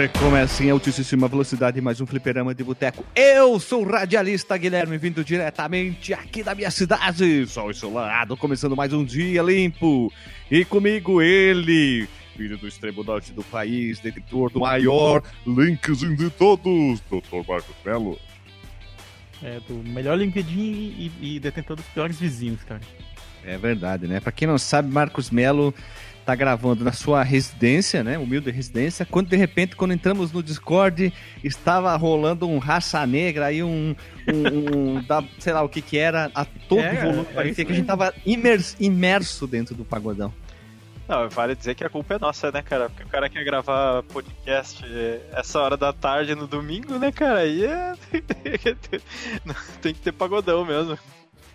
Recomeça em altíssima velocidade mais um fliperama de boteco. Eu sou o radialista Guilherme, vindo diretamente aqui da minha cidade. Sol ensolado, começando mais um dia limpo. E comigo ele, filho do extremo norte do país, detentor do maior LinkedIn de todos, Dr. Marcos Melo. É, do melhor LinkedIn e, e detentor dos piores vizinhos, cara. É verdade, né? Pra quem não sabe, Marcos Melo tá gravando na sua residência, né? Humilde residência. Quando de repente, quando entramos no Discord, estava rolando um raça negra aí, um. um, um da, sei lá o que que era, a todo É, volume. é Parecia que a gente tava imerso, imerso dentro do pagodão. Não, vale dizer que a culpa é nossa, né, cara? Porque o cara quer gravar podcast essa hora da tarde no domingo, né, cara? Aí é. Tem que ter pagodão mesmo.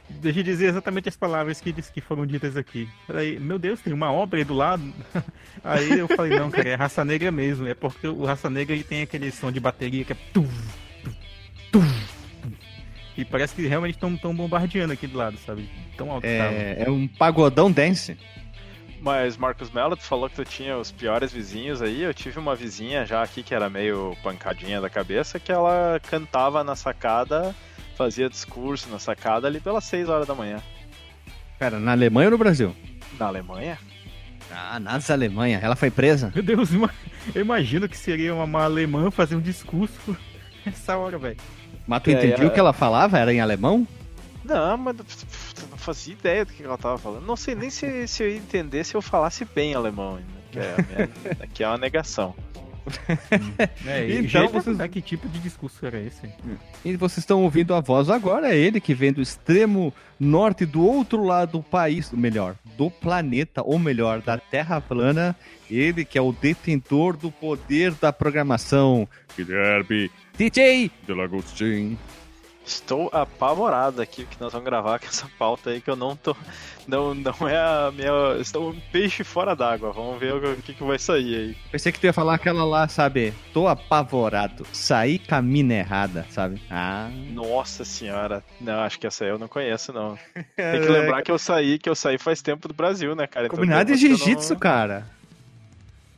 Deixa eu dizer exatamente as palavras que, que foram ditas aqui. Peraí, meu Deus, tem uma obra aí do lado. Aí eu falei, não, cara, é raça negra mesmo. É porque o raça negra ele tem aquele som de bateria que é. tum, tum, tum, tum. E parece que realmente estão bombardeando aqui do lado, sabe? Tão alto. É, é um pagodão dance. Mas, Marcos Mello, tu falou que tu tinha os piores vizinhos aí. Eu tive uma vizinha já aqui que era meio pancadinha da cabeça, que ela cantava na sacada, fazia discurso na sacada ali pelas 6 horas da manhã. Pera, na Alemanha ou no Brasil? Na Alemanha? Ah, nas Alemanha. Ela foi presa? Meu Deus, eu imagino que seria uma, uma alemã fazer um discurso essa hora, velho. Mas tu É, é- o que ela falava? Era em alemão? Não, mas eu não fazia ideia do que ela tava falando. Não sei nem se, se eu ia entender se eu falasse bem alemão ainda. Que é, minha- aqui é uma negação. É, Então vocês- que tipo de discurso era esse? E vocês estão ouvindo a voz agora, é ele que vem do extremo norte do outro lado do país, ou melhor, do planeta, ou melhor, da Terra plana, ele que é o detentor do poder da programação, Guilherme DJ Delagostin. Estou apavorado aqui que nós vamos gravar com essa pauta aí que eu não tô. Não, não é a minha. Estou um peixe fora d'água. Vamos ver o que, que vai sair aí. Pensei que tu ia falar aquela lá, sabe? Tô apavorado, saí mina errada, sabe? Ah, Nossa senhora. Não, acho que essa aí eu não conheço, não. Tem que lembrar que eu saí, que eu saí faz tempo do Brasil, né, cara? Então, combinado de jiu-jitsu, não... cara.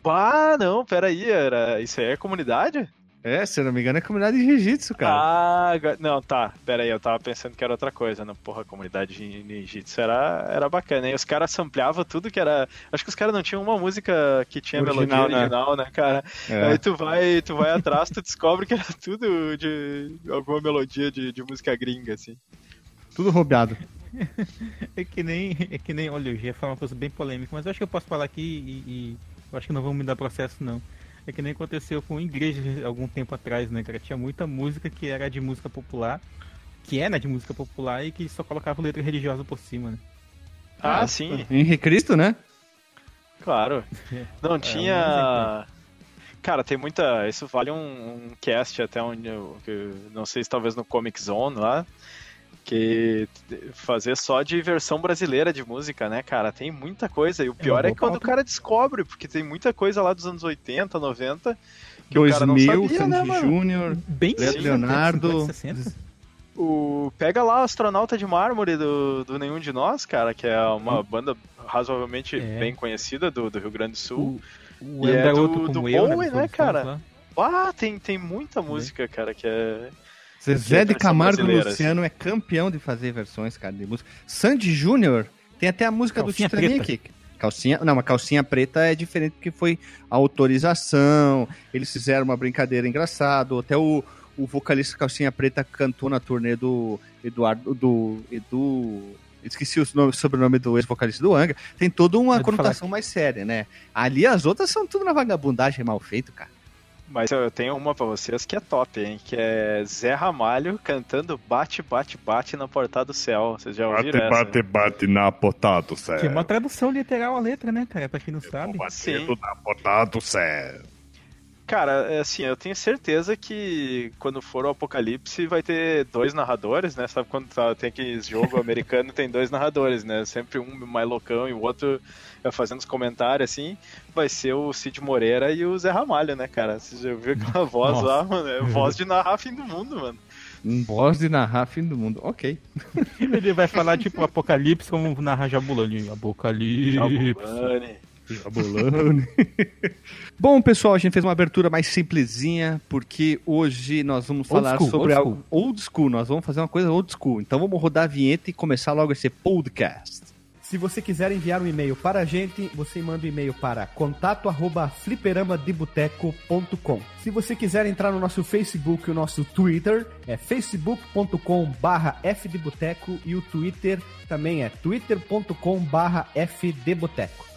Ah, não, peraí, era. Isso aí é comunidade? É, se eu não me engano, é comunidade de jiu-jitsu, cara. Ah, não, tá. Pera aí, eu tava pensando que era outra coisa. Não, porra, a comunidade de ninjitsu era, era bacana. E os caras sampleavam tudo que era. Acho que os caras não tinham uma música que tinha Original, melodia né? original, né, cara? É. Aí tu vai, tu vai atrás, tu descobre que era tudo de alguma melodia de, de música gringa, assim. Tudo roubado. É que nem, é que nem, olha, eu já ia falar uma coisa bem polêmica, mas eu acho que eu posso falar aqui e, e eu acho que não vão me dar processo não. É que nem aconteceu com igrejas algum tempo atrás, né, cara? Tinha muita música que era de música popular, que é, né, de música popular e que só colocava letra religiosa por cima, né? Ah, Ah, sim, Henrique Cristo, né? claro. Não um tinha. Cara, tem muita. Isso vale um, um cast até onde Não sei se talvez no Comic Zone lá. Que fazer só de versão brasileira de música, né, cara? Tem muita coisa. E o pior uma é, boa quando o cara descobre, porque tem muita coisa lá dos anos 80, 90. Que o cara não 2000, sabia, Sandy né? Júnior. Leonardo. 50, 60. O... Pega lá o Astronauta de Mármore do, do Nenhum de Nós, cara, que é uma banda razoavelmente É. bem conhecida do, do Rio Grande do Sul. O, o E é do- do eu, Bowie, né, cara? Ah, tem, tem muita música, cara, que é. Zezé de Camargo Luciano é campeão de fazer versões, cara, de música. Sandy Júnior tem até a música Calcinha do Titanic. Calcinha, não, uma calcinha preta é diferente porque foi autorização. Eles fizeram uma brincadeira engraçada. Até o, o vocalista Calcinha Preta cantou na turnê do Eduardo do Edu Esqueci o nome, sobrenome do ex-vocalista do Anga. Tem toda uma conotação mais séria, né? Ali as outras são tudo na vagabundagem mal feito, cara. Mas eu tenho uma pra vocês que é top, hein? Que é Zé Ramalho cantando Bate, Bate, Bate na Portada do Céu. Vocês já ouviram essa? Bate, bate na portada do céu. Que é uma tradução literal à letra, né, cara? Pra quem não sabe. Batendo na portada do céu. Cara, é assim, eu tenho certeza que quando for o apocalipse vai ter dois narradores, né? Sabe quando tá- tem aquele jogo americano tem dois narradores, né? Sempre um mais loucão e o outro é fazendo os comentários, assim. Vai ser o Cid Moreira e o Zé Ramalho, né, cara? Você já viu aquela voz Nossa. lá, mano? É voz de narrar fim do mundo, mano. Um boss de narrar fim do mundo. Ok. Ele vai falar tipo Apocalipse como narra Jabulani. Apocalipse. Jabulani. Jabolone. Bom, pessoal, a gente fez uma abertura mais simplesinha, porque hoje nós vamos Old falar school, sobre old algo old school. Nós vamos fazer uma coisa old school. Então vamos rodar a vinheta e começar logo esse podcast. Se você quiser enviar um e-mail para a gente, você manda um e-mail para contato@fliperamadeboteco.com. Se você quiser entrar no nosso Facebook e o nosso Twitter, é facebook.com/fdeboteco e o Twitter também é twitter.com/fdeboteco.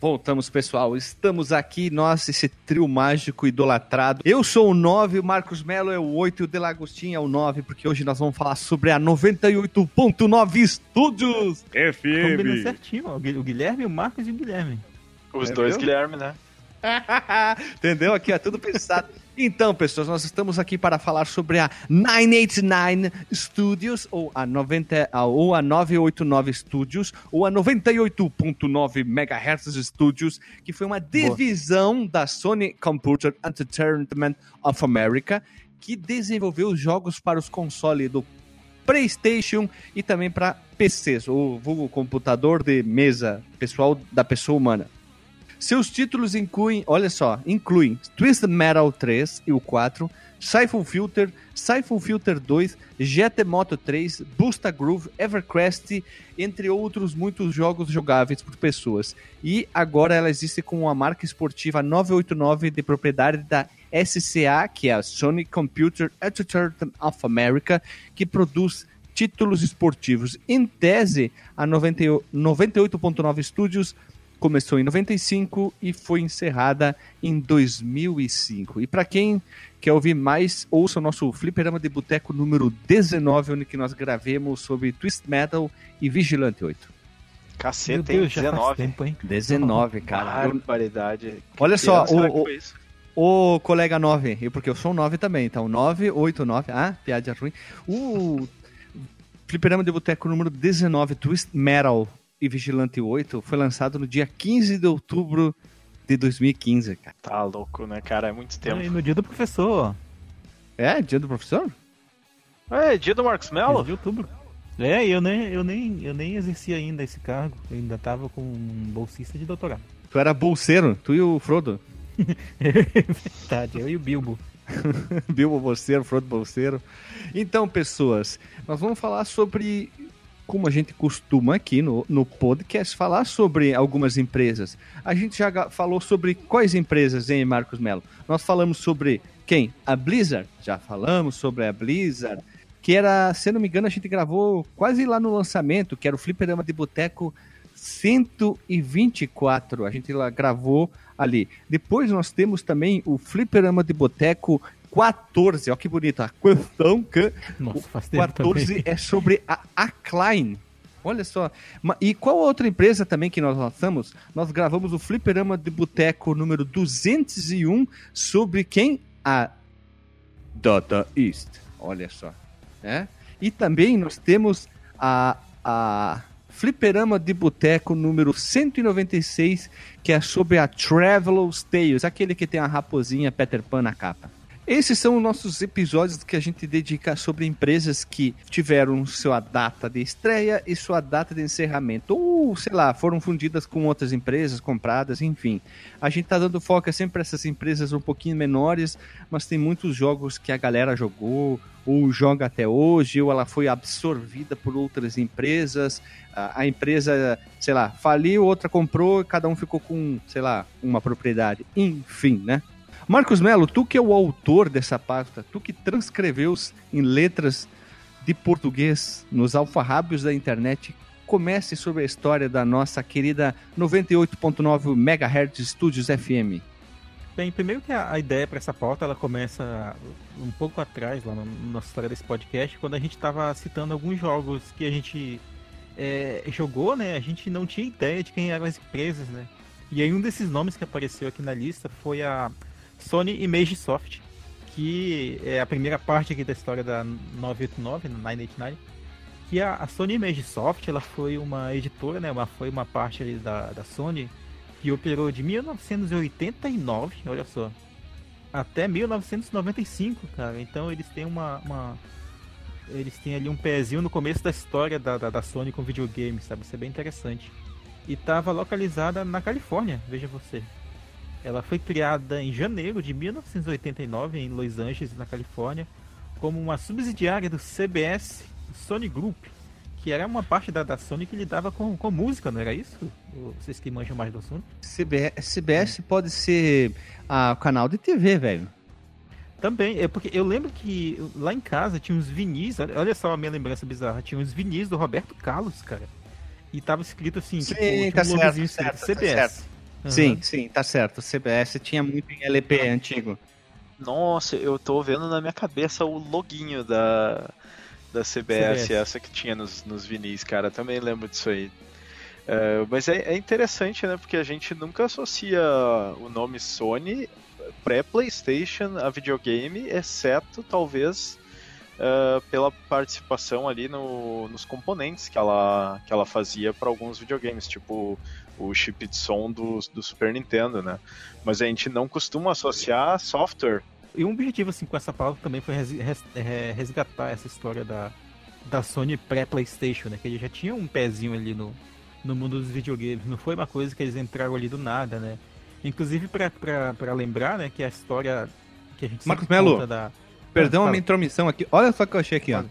Voltamos, pessoal. Estamos aqui, nós, esse trio mágico idolatrado. Eu sou o 9, o Marcos Melo é o 8 e o Delagostinho é o 9, porque hoje nós vamos falar sobre a 98.9 Estúdios Combina FM. certinho, ó. O Guilherme, o Marcos e o Guilherme. Os É, dois viu? Guilherme, né? Entendeu? Aqui é tudo pensado. Então, pessoas, nós estamos aqui para falar sobre a 989 Studios, ou a, 90, a- ou a 989 Studios, ou a 98.9 MHz Studios, que foi uma divisão da Sony Computer Entertainment of America, que desenvolveu jogos para os consoles do PlayStation e também para PCs, ou vulgo computador de mesa pessoal da pessoa humana. Seus títulos incluem, olha só, incluem Twisted Metal 3 e o 4, Siphon Filter, Siphon Filter 2, GT Moto 3, Busta Groove, Evercrest, entre outros muitos jogos jogáveis por pessoas. E agora ela existe com a marca esportiva 989 de propriedade da SCA, que é a Sony Computer Entertainment of America, que produz títulos esportivos. Em tese, a 90 98.9 Studios começou em 95 e foi encerrada em 2005. E para quem quer ouvir mais, ouça o nosso Fliperama de Boteco número 19, onde que nós gravemos sobre Twist Metal e Vigilante 8. Caceta, Meu hein? Deus, já faz 19. tempo, hein? 19, cara. Eu- Barbaridade. Olha Que só, o, isso? o, o colega 9, eu- porque eu sou 9 também, então 9, 8, 9. Ah, piada ruim. O Fliperama de Boteco número 19, Twist Metal e Vigilante 8, foi lançado no dia 15 de outubro de 2015, cara. Tá louco, né, cara? É muito tempo. E no dia do professor. É, dia do professor? É, dia do Marcos 15 Mello? de outubro. É, e eu nem, eu, nem, eu nem exerci ainda esse cargo. Eu ainda tava com um bolsista de doutorado. Tu era bolseiro, tu e o Frodo. Verdade, eu e o Bilbo. Bilbo bolseiro, Frodo bolseiro. Então, pessoas, nós vamos falar sobre, como a gente costuma aqui no, no podcast, falar sobre algumas empresas. A gente já falou sobre quais empresas, hein, Marcos Melo? Nós falamos sobre quem? A Blizzard. Já falamos sobre a Blizzard. Que era, se não me engano, a gente gravou quase lá no lançamento, que era o Fliperama de Boteco 124. A gente lá gravou ali. Depois nós temos também o Fliperama de Boteco 14. Olha que bonito. A questão que Nossa, faz tempo 14 também. é sobre a Acclaim. Olha só. E qual outra empresa também que nós lançamos? Nós gravamos o Fliperama de Boteco número 201 sobre quem? A Data East. Olha só. né? E também nós temos a, a Fliperama de Boteco número 196, que é sobre a Traveler's Tales, aquele que tem a raposinha Peter Pan na capa. Esses são os nossos episódios que a gente dedica sobre empresas que tiveram sua data de estreia e sua data de encerramento. Ou, sei lá, foram fundidas com outras empresas, compradas, enfim. A gente tá dando foco é sempre essas empresas um pouquinho menores, mas tem muitos jogos que a galera jogou, ou joga até hoje, ou ela foi absorvida por outras empresas. A empresa, sei lá, faliu, outra comprou, cada um ficou com, sei lá, uma propriedade. Enfim, né? Marcos Melo, tu que é o autor dessa pasta, tu que transcreveu em letras de português nos alfarrábios da internet, comece sobre a história da nossa querida 98.9 MHz Studios FM. Bem, primeiro que a ideia para essa pauta ela começa um pouco atrás, lá na nossa história desse podcast, quando a gente estava citando alguns jogos que a gente é, jogou, né? A gente não tinha ideia de quem eram as empresas, né? E aí um desses nomes que apareceu aqui na lista foi a Sony Image Soft, que é a primeira parte aqui da história da 989, 989, que a, a Sony Image Soft, ela foi uma editora, né, uma, foi uma parte ali da, da Sony que operou de 1989, olha só, até 1995, cara. Então eles têm uma, uma eles têm ali um pezinho no começo da história da, da, da Sony com videogames, sabe? Isso é bem interessante. E estava localizada na Califórnia, veja você. Ela foi criada em janeiro de 1989 em Los Angeles, na Califórnia, como uma subsidiária do CBS Sony Group, que era uma parte da, da Sony que lidava com, com música, não era isso? Vocês que manjam mais do assunto? CBS, CBS pode ser a canal de TV, velho. Também, é porque eu lembro que lá em casa tinha uns vinis, olha, olha só a minha lembrança bizarra, tinha uns vinis do Roberto Carlos, cara. E tava escrito assim, Sim, tipo, tá um certo, certo, escrito tá CBS. certo. Uhum. Sim, sim, tá certo. O CBS tinha muito em LP antigo. Nossa, eu tô vendo na minha cabeça o loginho da, da CBS, CBS. essa que tinha nos, nos vinis, cara. Também lembro disso aí. É, mas é, é interessante, né? Porque a gente nunca associa o nome Sony pré-PlayStation a videogame, exceto talvez é, pela participação ali no- nos componentes que ela, que ela fazia para alguns videogames, tipo o chip de som do, do Super Nintendo, né? Mas a gente não costuma associar software E um objetivo assim com essa palavra também foi é, resgatar essa história da, da Sony pré-PlayStation, né? Que eles já tinham um pezinho ali no, no mundo dos videogames. Não foi uma coisa que eles entraram ali do nada, né? Inclusive pra lembrar, né, que a história que a gente Marcos Melo, da. Perdão a Fala. minha intromissão aqui. Olha só o que eu achei aqui, ó.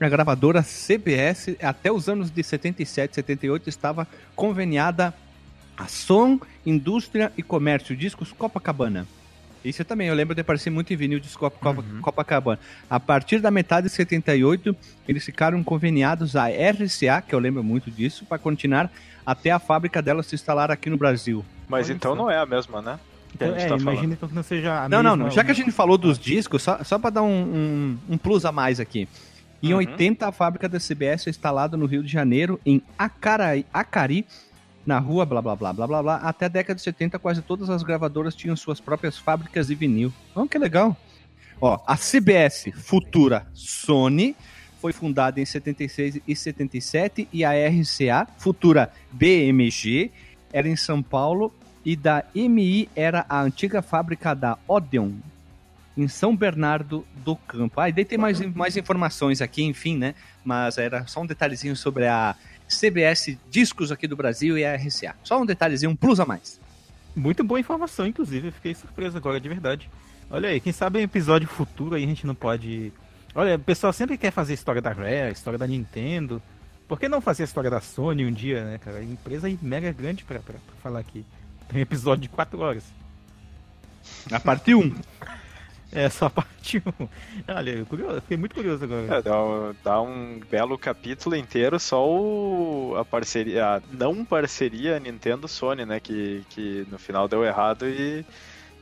A gravadora CBS, até os anos de 77, 78, estava conveniada a Som, Indústria e Comércio, discos Copacabana. Isso também, eu lembro de aparecer muito em vinil de Uhum. Copacabana. A partir da metade de 78, eles ficaram conveniados à RCA, que eu lembro muito disso, para continuar até a fábrica dela se instalar aqui no Brasil. Mas Olha então só. não é a mesma, né? Então, é, tá imagina então que não seja a Não, não, mesma- não. Já que a gente falou dos discos, só, só para dar um, um, um plus a mais aqui. Em Uhum. 80, a fábrica da CBS é instalada no Rio de Janeiro, em Acaraí, Acari, na rua blá blá blá blá blá blá. Até a década de 70, quase todas as gravadoras tinham suas próprias fábricas de vinil. Oh, que legal. Ó, a CBS, futura Sony, foi fundada em 76 e 77 e a RCA, futura BMG, era em São Paulo e da MI era a antiga fábrica da Odeon, em São Bernardo do Campo. Ah, e daí tem mais, mais informações aqui, enfim, né? Mas era só um detalhezinho sobre a CBS Discos aqui do Brasil e a RCA. Só um detalhezinho, um plus a mais. Muito boa informação, inclusive. Eu fiquei surpreso agora, de verdade. Olha aí, quem sabe em episódio futuro aí a gente não pode. Olha, o pessoal sempre quer fazer história da Rare, história da Nintendo. Por que não fazer a história da Sony um dia, né, cara? Empresa mega grande pra, pra, pra falar aqui. Tem um episódio de 4 horas. A parte 1. É só a parte 1. Olha, curioso, fiquei muito curioso agora. É, dá, um- dá um belo capítulo inteiro só o, a parceria, a não parceria Nintendo-Sony, né? Que, que no final deu errado e,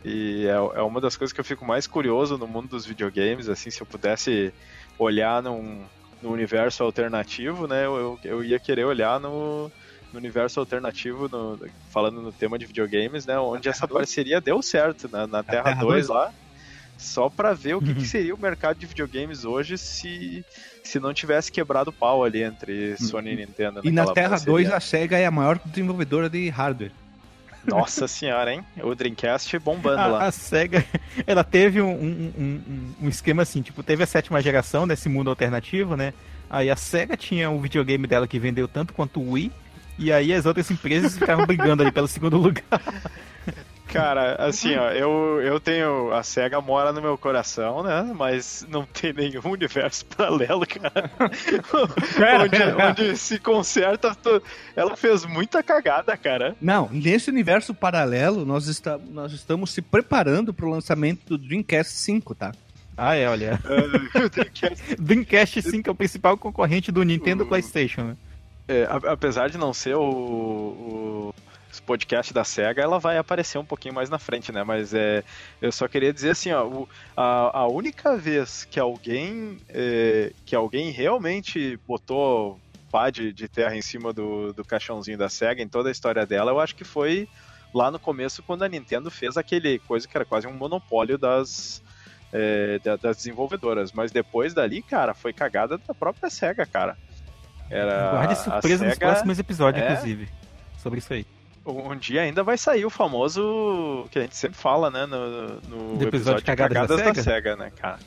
e é, é uma das coisas que eu fico mais curioso no mundo dos videogames, assim, se eu pudesse olhar num, no universo alternativo, né? Eu, eu ia querer olhar no, no universo alternativo, no- falando no tema de videogames, né? Onde essa parceria deu certo, né, na Terra, Terra 2 2? lá. Só pra ver o que, que seria o mercado de videogames hoje se, se não tivesse quebrado o pau ali entre Sony e Nintendo. E na Terra parceria. 2, a SEGA é a maior desenvolvedora de hardware. Nossa senhora, hein? O Dreamcast bombando A, lá. a SEGA, ela teve um, um, um- um- um esquema assim, tipo, teve a sétima geração desse mundo alternativo, né? Aí a SEGA tinha o videogame dela que vendeu tanto quanto o Wii, e aí as outras empresas ficavam brigando ali pelo segundo lugar. Cara, assim, ó, eu, eu tenho. A SEGA mora no meu coração, né? Mas não tem nenhum universo paralelo, cara. onde, onde se conserta. to- Ela fez muita cagada, cara. Não, nesse universo paralelo, nós, está, nós estamos se preparando para o lançamento do Dreamcast 5, tá? Ah, é, olha. O Dreamcast Dreamcast 5 é o principal concorrente do Nintendo PlayStation, né? É, apesar de não ser o, o podcast da SEGA, ela vai aparecer um pouquinho mais na frente, né? Mas é, eu só queria dizer assim, ó, o- a, a única vez que alguém é, que alguém realmente botou pá de, de terra em cima do, do caixãozinho da SEGA em toda a história dela, eu acho que foi lá no começo quando a Nintendo fez aquele coisa que era quase um monopólio das é, da- das desenvolvedoras. Mas depois dali, cara, foi cagada da própria SEGA, cara. Era Guarde surpresa nos SEGA, próximos episódios, é. inclusive. Sobre isso aí. Um dia ainda vai sair o famoso que a gente sempre fala, né? No, no Do episódio de Cagadas da da, SEGA? SEGA, né, cara?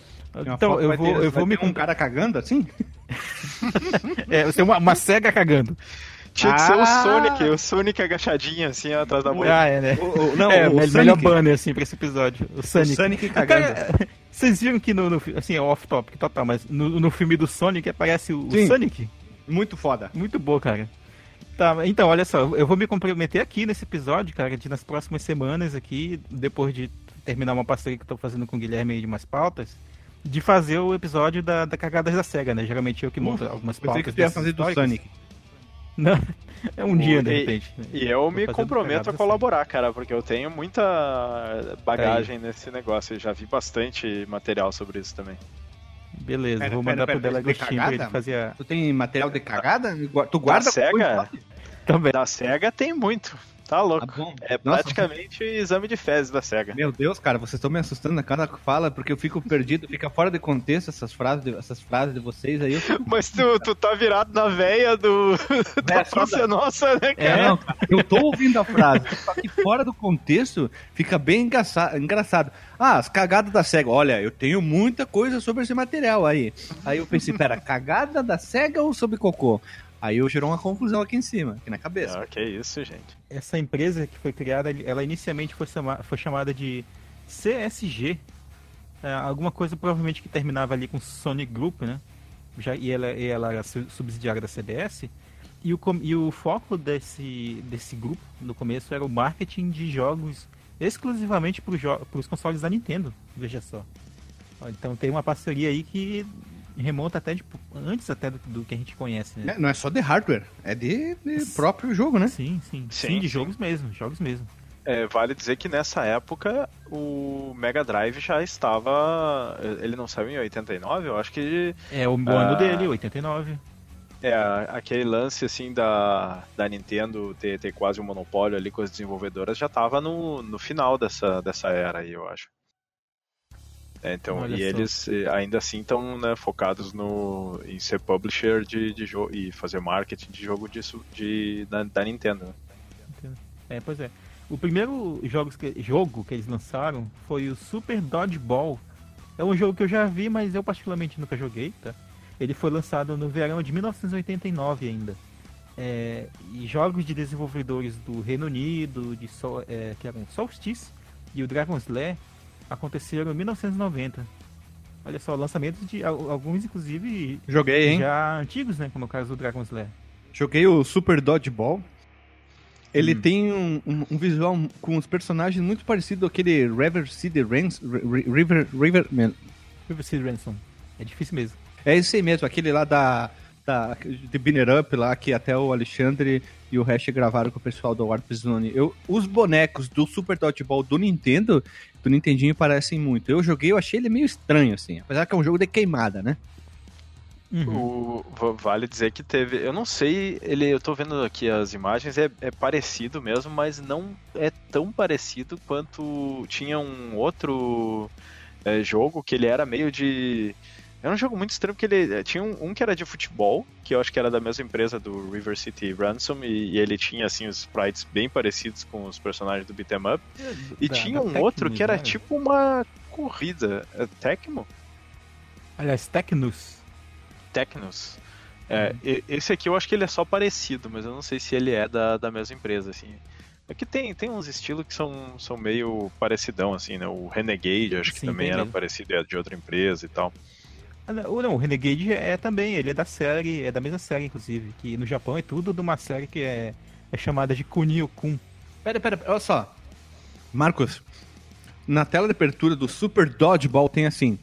Então, eu vou, ter- eu vou me um cara cagando assim? É, você tem uma, uma cega cagando. Tinha que ser o Ah! Sonic, o Sonic agachadinho assim atrás da boca. Ah, é, né? O- o- não, é, o Sonic. melhor banner, assim, pra esse episódio. O Sonic. Sonic cagando. Cara, vocês viram que no, no assim, é off-topic total, mas no, no filme do Sonic aparece o, o. Sonic? Muito foda. Muito bom, cara. Tá, então, olha só, eu vou me comprometer aqui nesse episódio, cara, de nas próximas semanas aqui, depois de terminar uma parceria que eu tô fazendo com o Guilherme aí de umas pautas, de fazer o episódio da, da Cagadas da SEGA, né? Geralmente eu que monto algumas Pensei pautas. que você ia fazer do. Sonic. Não, é um dia, de E- repente. né? E eu me comprometo a colaborar, cara, porque eu tenho muita bagagem nesse negócio. Eu já vi bastante material sobre isso também. Beleza, Pera, vou mandar pera, pro pera, Delagostinho de pra ele fazer a... Tu tem material de cagada? Tu guarda Da SEGA? Também. Da SEGA tem muito. Tá louco. Tá. É Nossa. praticamente exame de fezes da SEGA. Meu Deus, cara, vocês estão me assustando na cada fala, porque eu fico perdido, fica fora de contexto essas frases de, essas frases de vocês aí. Fico... Mas tu, tu tá virado na veia do da É, Praça Nossa, né, É, cara? não, cara, eu tô ouvindo a frase, só que fora do contexto fica bem engraça- engraçado. Ah, as cagadas da SEGA. Olha, eu tenho muita coisa sobre esse material aí. Aí eu pensei, pera, cagada da SEGA ou sobre cocô? Aí eu gerou uma confusão aqui em cima, aqui na cabeça. Ah, que isso, gente. Essa empresa que foi criada, ela inicialmente foi, chama- foi chamada de CSG. É, alguma coisa provavelmente que terminava ali com Sonic Group, né? Já, e, ela, e ela era su- subsidiária da CBS. E o, e o foco desse, desse grupo, no começo, era o marketing de jogos exclusivamente para os consoles da Nintendo. Veja só. Então tem uma parceria aí que remonta até de, antes até do, do que a gente conhece, né? É, Não é só de hardware, é de, de próprio jogo, né? Sim, sim, sim. Sim, de sim. jogos mesmo, jogos mesmo. É, vale dizer que nessa época o Mega Drive já estava. Ele não saiu em 89? Eu acho que É o Ah. ano dele, 89. é aquele lance assim da, da Nintendo ter, ter quase um monopólio ali com as desenvolvedoras já estava no, no final dessa, dessa era aí, eu acho. É, então, Olha e só. eles eh, ainda assim estão né, focados no, em ser publisher de, de jogo e fazer marketing de jogo de, su- de, da, da Nintendo. né? É, pois é. O primeiro jogos que, jogo que eles lançaram foi o Super Dodgeball. É um jogo que eu já vi, mas eu particularmente nunca joguei, tá? Ele foi lançado no verão de 1989 ainda. É, e jogos de desenvolvedores do Reino Unido, de Sol, é, que eram Solstice e o Dragon's Lair, aconteceram em 1990. Olha só, lançamentos de al- alguns, inclusive, Joguei, hein? já antigos, né? Como é o caso do Dragon's Lair. Joguei o Super Dodgeball. Ele Hum. tem um, um- um visual com os personagens muito parecido àquele River City Rans, Ri- River, River, River City Ransom. É difícil mesmo. É esse aí mesmo, aquele lá da, da de Binner Up lá, que até o Alexandre e o Hash gravaram com o pessoal do Warp Zone. Eu, os bonecos do Super Dodgeball do Nintendo, do Nintendinho, parecem muito. Eu joguei, eu achei ele meio estranho, assim. Apesar que é um jogo de queimada, né? Uhum. O, va- vale dizer que teve. Eu não sei, ele, eu tô vendo aqui as imagens, é, é parecido mesmo, mas não é tão parecido quanto tinha um outro é, jogo que ele era meio de. Era um jogo muito estranho porque ele eh, tinha um, um que era de futebol, que eu acho que era da mesma empresa do River City Ransom, e, e ele tinha assim os sprites bem parecidos com os personagens do Beat'em Up. E Da- tinha da um outro Tecnos, que era né? tipo uma corrida. É Tecmo? Aliás, Tecnos. Tecnos. É, e- esse aqui eu acho que ele é só parecido, mas eu não sei se ele é da, da mesma empresa, assim. É que tem, tem uns estilos que são, são meio parecidão, assim, né? O Renegade, acho que Sim, também tem era mesmo. parecido, é de outra empresa e tal. Ah, não, o- não, o Renegade é também, ele é da série, é da mesma série, inclusive. Que no Japão é tudo de uma série que é, é chamada de Kunio-kun. Pera, pera, olha só. Marcos, na tela de abertura do Super Dodgeball tem assim: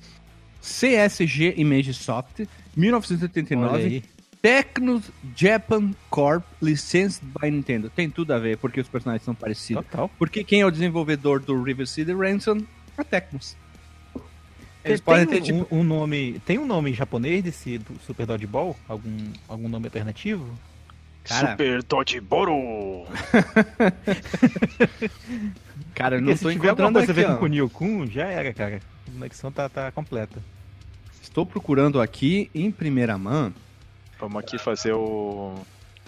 CSG Image Soft, Olha 1989, aí. Tecnos Japan Corp, licensed by Nintendo. Tem tudo a ver, porque os personagens são parecidos. Total. Porque quem é o desenvolvedor do River City Ransom? A Tecnos. Eles tem podem um, ter, tipo... um, um nome. Tem um nome japonês desse do Super Dodgeball? Algum, algum nome alternativo? Cara, Super Dodgeboro! cara, eu Porque não se tô tiver alguma encontrando a aqui, ver com ó. Kunio-kun, já era, cara. A conexão tá, tá completa. Estou procurando aqui em primeira mão. Vamos aqui fazer o.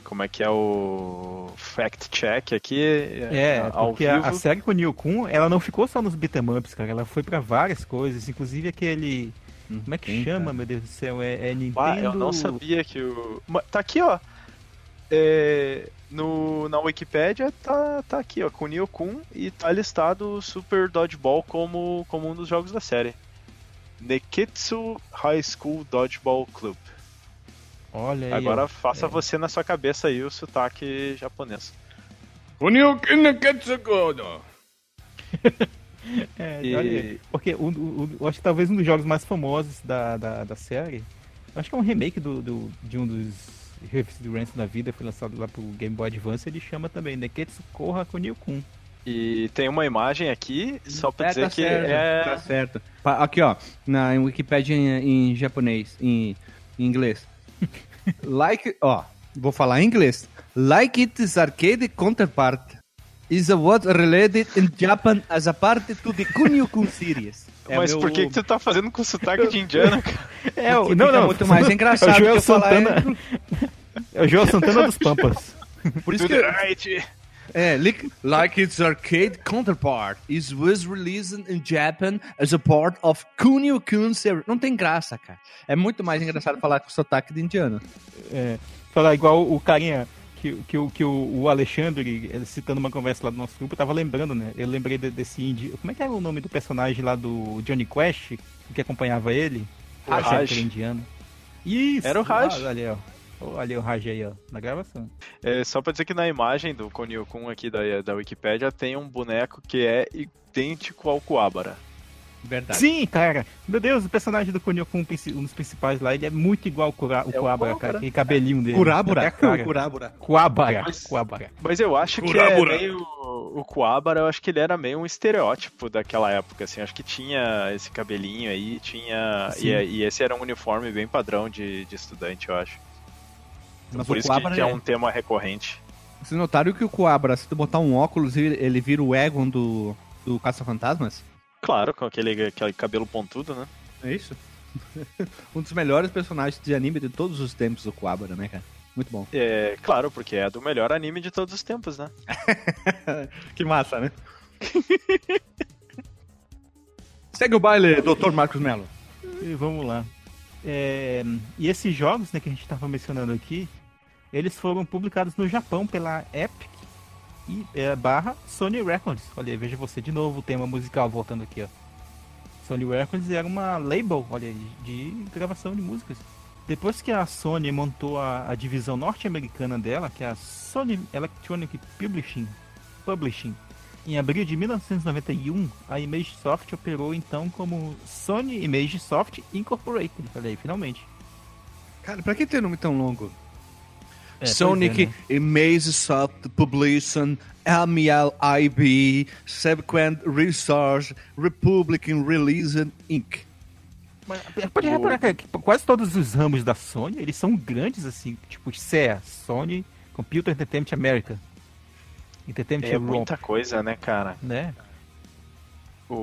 Como é que é o fact check aqui? É, ao porque a, vivo. a série com o Neo Kun, ela não ficou só nos beat'em ups, cara. Ela foi pra várias coisas, inclusive aquele. Como é que chama, cara. meu Deus do céu? É, é Nintendo. Ah, eu não sabia que o. Tá aqui, ó. É, no, na Wikipédia tá, tá aqui, ó, com o Neo Kun e tá listado o Super Dodgeball como, como um dos jogos da série. Neketsu High School Dodgeball Club. Olha aí. Agora ó. faça É. você na sua cabeça aí o sotaque japonês. É, E-. Porque o, o- eu acho que talvez um dos jogos mais famosos da, da, da série. eu Acho que é um remake do, do- de um dos Refs do Ransom da vida, foi lançado lá pro Game Boy Advance. Ele chama também Neketsu Koha Kunio Kun. E tem uma imagem aqui, só pra É, dizer tá que certo, é. Tá certo. Aqui, ó, na Wikipedia em, em japonês, em, em inglês. Like, ó, vou falar em inglês. Like its arcade counterpart is a word related in Japan as a part to the Kunio-kun series. É Mas meu- por que, que tu tá fazendo com sotaque de indiano, cara? É, Porque o- não, não. muito mais engraçado É o Joel que eu falar Santana. É o Joel Santana dos Pampas. Por isso Do que, the right. É, like, like its arcade counterpart, it was released in Japan as a part of Kunio-kun series. Não tem graça, cara. É muito mais engraçado falar com sotaque de indiano. É, falar igual o carinha que, que, o- que o, o Alexandre, ele citando uma conversa lá do nosso grupo, tava lembrando, né? Eu lembrei de- desse indie. Como é que era o nome do personagem lá do Johnny Quest, que acompanhava ele? Raj. que era indiano. Isso! Era o Raj. Ah, aí, ó. Olha o Raj aí, ó, na gravação. É, só pra dizer que na imagem do Konyo-kun aqui da, da Wikipédia tem um boneco que é idêntico ao Kuwabara. Verdade. Sim, cara! Meu Deus, o personagem do Kunio Kun, um dos principais lá, ele é muito igual ao Kura, o É Kuwabara. cara. Aquele cabelinho dele. É Kurabura. cara. Kurabura. Kuwabara. Mas- Kuwabara. Mas eu acho que Kurabura. é meio. O Kuwabara, eu acho que ele era meio um estereótipo daquela época, assim. Acho que tinha esse cabelinho aí, tinha. E, e esse era um uniforme bem padrão de, de estudante, eu acho. Mas Por o isso que, Kuwabara que é é- um tema recorrente. Vocês notaram que o Kuabra, se tu botar um óculos, ele ele vira o Egon do, do Caça-Fantasmas? Claro, com aquele, aquele cabelo pontudo, né? É isso? um dos melhores personagens de anime de todos os tempos, o Kuabra, né, cara? Muito bom. É, claro, porque é do melhor anime de todos os tempos, né? Que massa, né? Segue o baile, Dr. Marcos Mello. E vamos lá. É, e esses jogos né, que a gente estava mencionando aqui, eles foram publicados no Japão pela Epic e é, barra Sony Records. Olha aí, veja você de novo o tema musical voltando aqui, ó. Sony Records era uma label, olha aí, de gravação de músicas. Depois que a Sony montou a, a divisão norte-americana dela, que é a Sony Electronic Publishing, Publishing, em abril de 1991, a Imagesoft operou então como Sony Imagesoft Incorporated. Olha aí, finalmente. Cara, pra que ter nome tão longo? É, Sonic é, né? Imagesoft Publishing MLIB Subsequent Resource Republican Release Inc. Mas, pode reparar cara, que quase todos os ramos da Sony, eles são grandes assim, tipo SEA, Sony Computer Entertainment America. Entertainment É Europe, muita coisa, né, cara? né?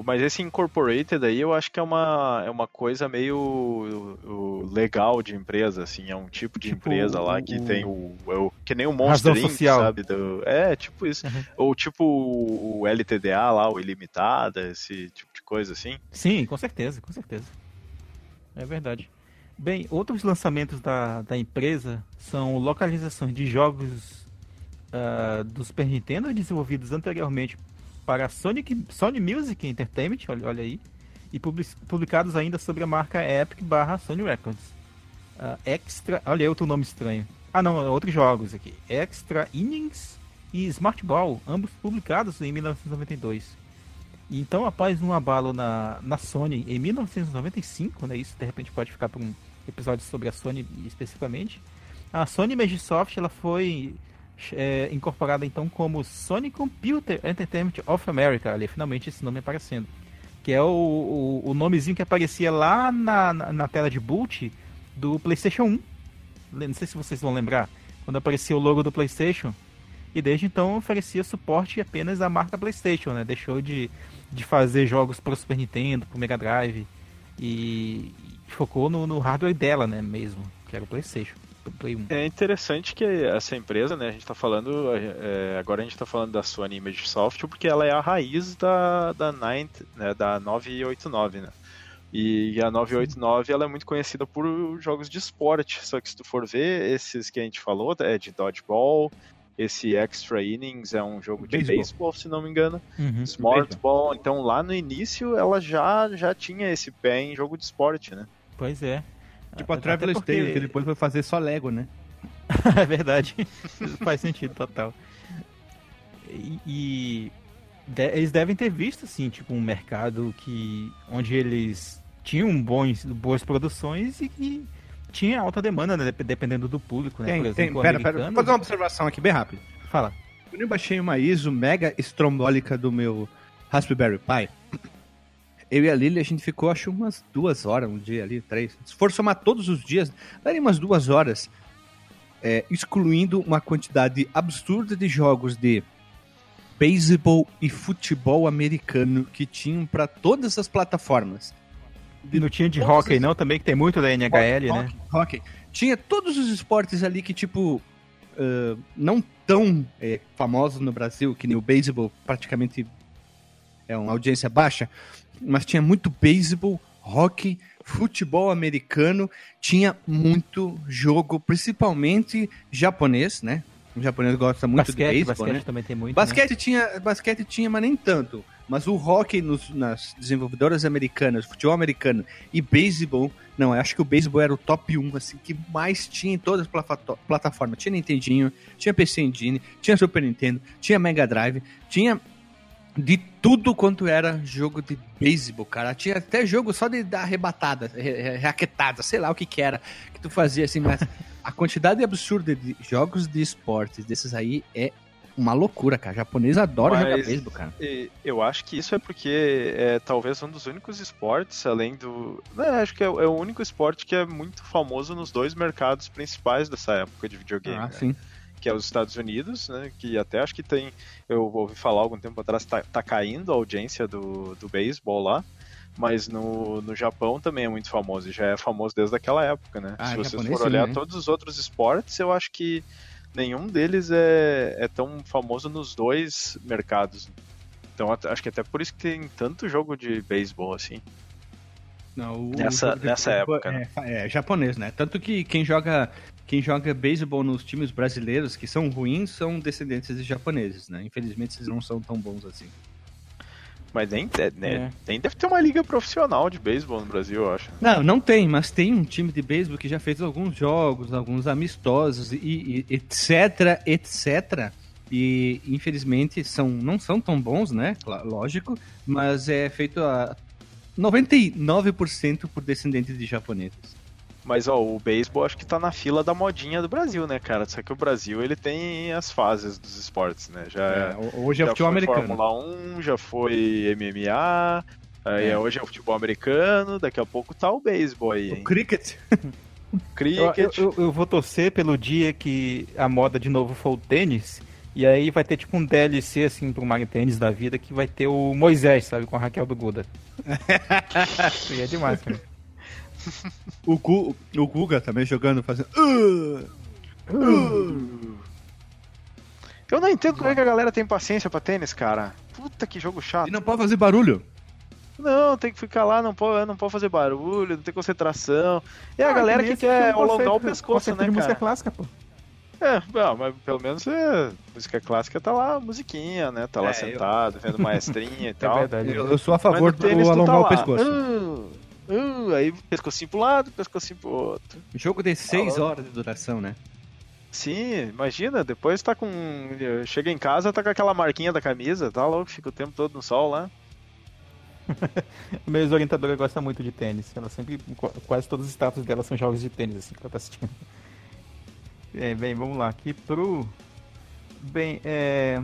Mas esse Incorporated aí eu acho que é uma, é uma coisa meio o- legal de empresa, assim, é um tipo de Tipo, empresa lá o- que o- tem o, é o- que nem o Monster Inc, social. sabe? do- é, tipo isso. Uhum. Ou tipo o LTDA lá, o Ilimitada, esse tipo de coisa assim. Sim, com certeza, com certeza. É verdade. Bem, outros lançamentos da, da empresa são localizações de jogos ah, do Super Nintendo desenvolvidos anteriormente para a Sonic, Sony Music Entertainment, olha, olha aí, e public- publicados ainda sobre a marca Epic barra Sony Records. Ah, Extra, olha aí outro nome estranho. Ah não, outros jogos aqui. Extra Innings e Smart Ball, ambos publicados em 1992. E Então, após um abalo na, na Sony em 1995, né, isso de repente pode ficar para um episódio sobre a Sony especificamente, a Sony Imagesoft ela foi é, incorporada então como Sony Computer Entertainment of America, ali finalmente esse nome aparecendo, que é o, o, o nomezinho que aparecia lá na, na, na tela de boot do PlayStation 1. Não sei se vocês vão lembrar, quando aparecia o logo do PlayStation, e desde então oferecia suporte apenas à marca PlayStation, né? Deixou de, de fazer jogos para o Super Nintendo, para o Mega Drive e, focou no, no, hardware dela, né? Mesmo, que era o PlayStation. Play 1. É interessante que essa empresa, né? A gente está falando é, agora a gente está falando da Sony Image Software porque ela é a raiz da da, Nine, né, da 989, né? E a 989 ela é muito conhecida por jogos de esporte. Só que se tu for ver, esses que a gente falou, é de dodgeball, esse Extra Innings é um jogo de beisebol, se não me engano. Uhum, Smart Ball. Então lá no início ela já, já tinha esse pé em jogo de esporte, né? Pois é. Tipo a Traveler's porque... Tale, que depois foi fazer só Lego, né? é verdade. Faz sentido total. E, e de, eles devem ter visto, assim, tipo, um mercado que onde eles tinham bons, boas produções e que tinha alta demanda, né? Dependendo do público, né? Tem, Por exemplo, tem. Pera, pera, vou fazer uma observação aqui bem rápido. Fala. Quando eu baixei uma ISO mega estrombólica do meu Raspberry Pi, eu e a Lili, a gente ficou, acho, umas duas horas, um dia ali, três. Se for somar todos os dias, daria umas duas horas, é, excluindo uma quantidade absurda de jogos de beisebol e futebol americano que tinham para todas as plataformas. E não tinha de hockey, não, também, que tem muito da NHL, hockey, né? Hockey. Tinha todos os esportes ali que, tipo, uh, não tão é, famosos no Brasil, que nem o beisebol, praticamente é uma audiência baixa, mas tinha muito beisebol, hockey, futebol americano, tinha muito jogo, principalmente japonês, né? O japonês gosta muito basquete, de beisebol, basquete né? também tem muito. Basquete né? tinha, basquete tinha, mas nem tanto. Mas o hockey nos, nas desenvolvedoras americanas, futebol americano e beisebol, não, eu acho que o beisebol era o top 1, assim, que mais tinha em todas as plataformas. Tinha Nintendinho, tinha PC Engine, tinha Super Nintendo, tinha Mega Drive, tinha de tudo quanto era jogo de beisebol, cara. Tinha até jogo só de dar arrebatada, raquetada, sei lá o que que era, que tu fazia assim, mas a quantidade absurda de jogos de esportes desses aí é uma loucura, cara. O japonês adora Mas, jogar beisebol, cara. Eu acho que isso é porque é talvez um dos únicos esportes, além do. Né, acho que é, é, o único esporte que é muito famoso nos dois mercados principais dessa época de videogame. Ah, né? sim. Que é os Estados Unidos, né? Que até acho que tem. Eu ouvi falar algum tempo atrás, tá, tá caindo a audiência do, do beisebol lá mas no, no Japão também é muito famoso, e já é famoso desde aquela época, né? Ah, Se vocês forem olhar né? todos os outros esportes, eu acho que nenhum deles é, é tão famoso nos dois mercados. Então acho que até por isso que tem tanto jogo de beisebol assim. Não, nessa nessa época. Né? É, né? é, japonês, né? Tanto que quem joga quem joga beisebol nos times brasileiros que são ruins são descendentes de japoneses, né? Infelizmente eles não são tão bons assim. Mas nem, né, é. nem deve ter uma liga profissional de beisebol no Brasil, eu acho. Não, não tem, mas tem um time de beisebol que já fez alguns jogos, alguns amistosos e, e etc, etc. E infelizmente são, não são tão bons, né? Lógico, mas é feito a 99% por descendentes de japoneses. Mas ó, o beisebol acho que tá na fila da modinha do Brasil, né, cara? Só que o Brasil ele tem as fases dos esportes, né? Já é, hoje é já futebol americano. Fórmula 1, já foi MMA, aí é. hoje é o futebol americano, daqui a pouco tá o beisebol aí. Hein? O cricket. cricket. Eu, eu, eu, vou torcer pelo dia que a moda de novo for o tênis. E aí vai ter tipo um DLC assim pro Mario Tênis da vida que vai ter o Moisés, sabe, com a Raquel do Guda. Seria demais, cara o, Gu, o Guga também jogando, fazendo. Uh, uh. Eu não entendo como é que a galera tem paciência pra tênis, cara. Puta que jogo chato. E não pode fazer barulho. Não, tem que ficar lá, não pode, não pode fazer barulho, não tem concentração. E ah, a galera que, que quer alongar o pescoço, né, de cara? música clássica, pô. É, não, mas pelo menos é, música clássica tá lá, musiquinha, né? Tá lá é, sentado, eu... vendo maestrinha e é tal. É verdade. Eu, eu, sou a favor do alongar tá o pescoço. Uh, Uh, aí pescocinho pro lado, pescocinho pro outro. Jogo de 6 horas de duração, né? Sim, imagina, depois tá com. Chega em casa, tá com aquela marquinha da camisa, tá louco, fica o tempo todo no sol lá. Meus orientadores gostam muito de tênis. Ela sempre. Quase todos os status dela são jogos de tênis, assim, que ela tá assistindo. É, bem, vamos lá. Aqui pro. Bem, é.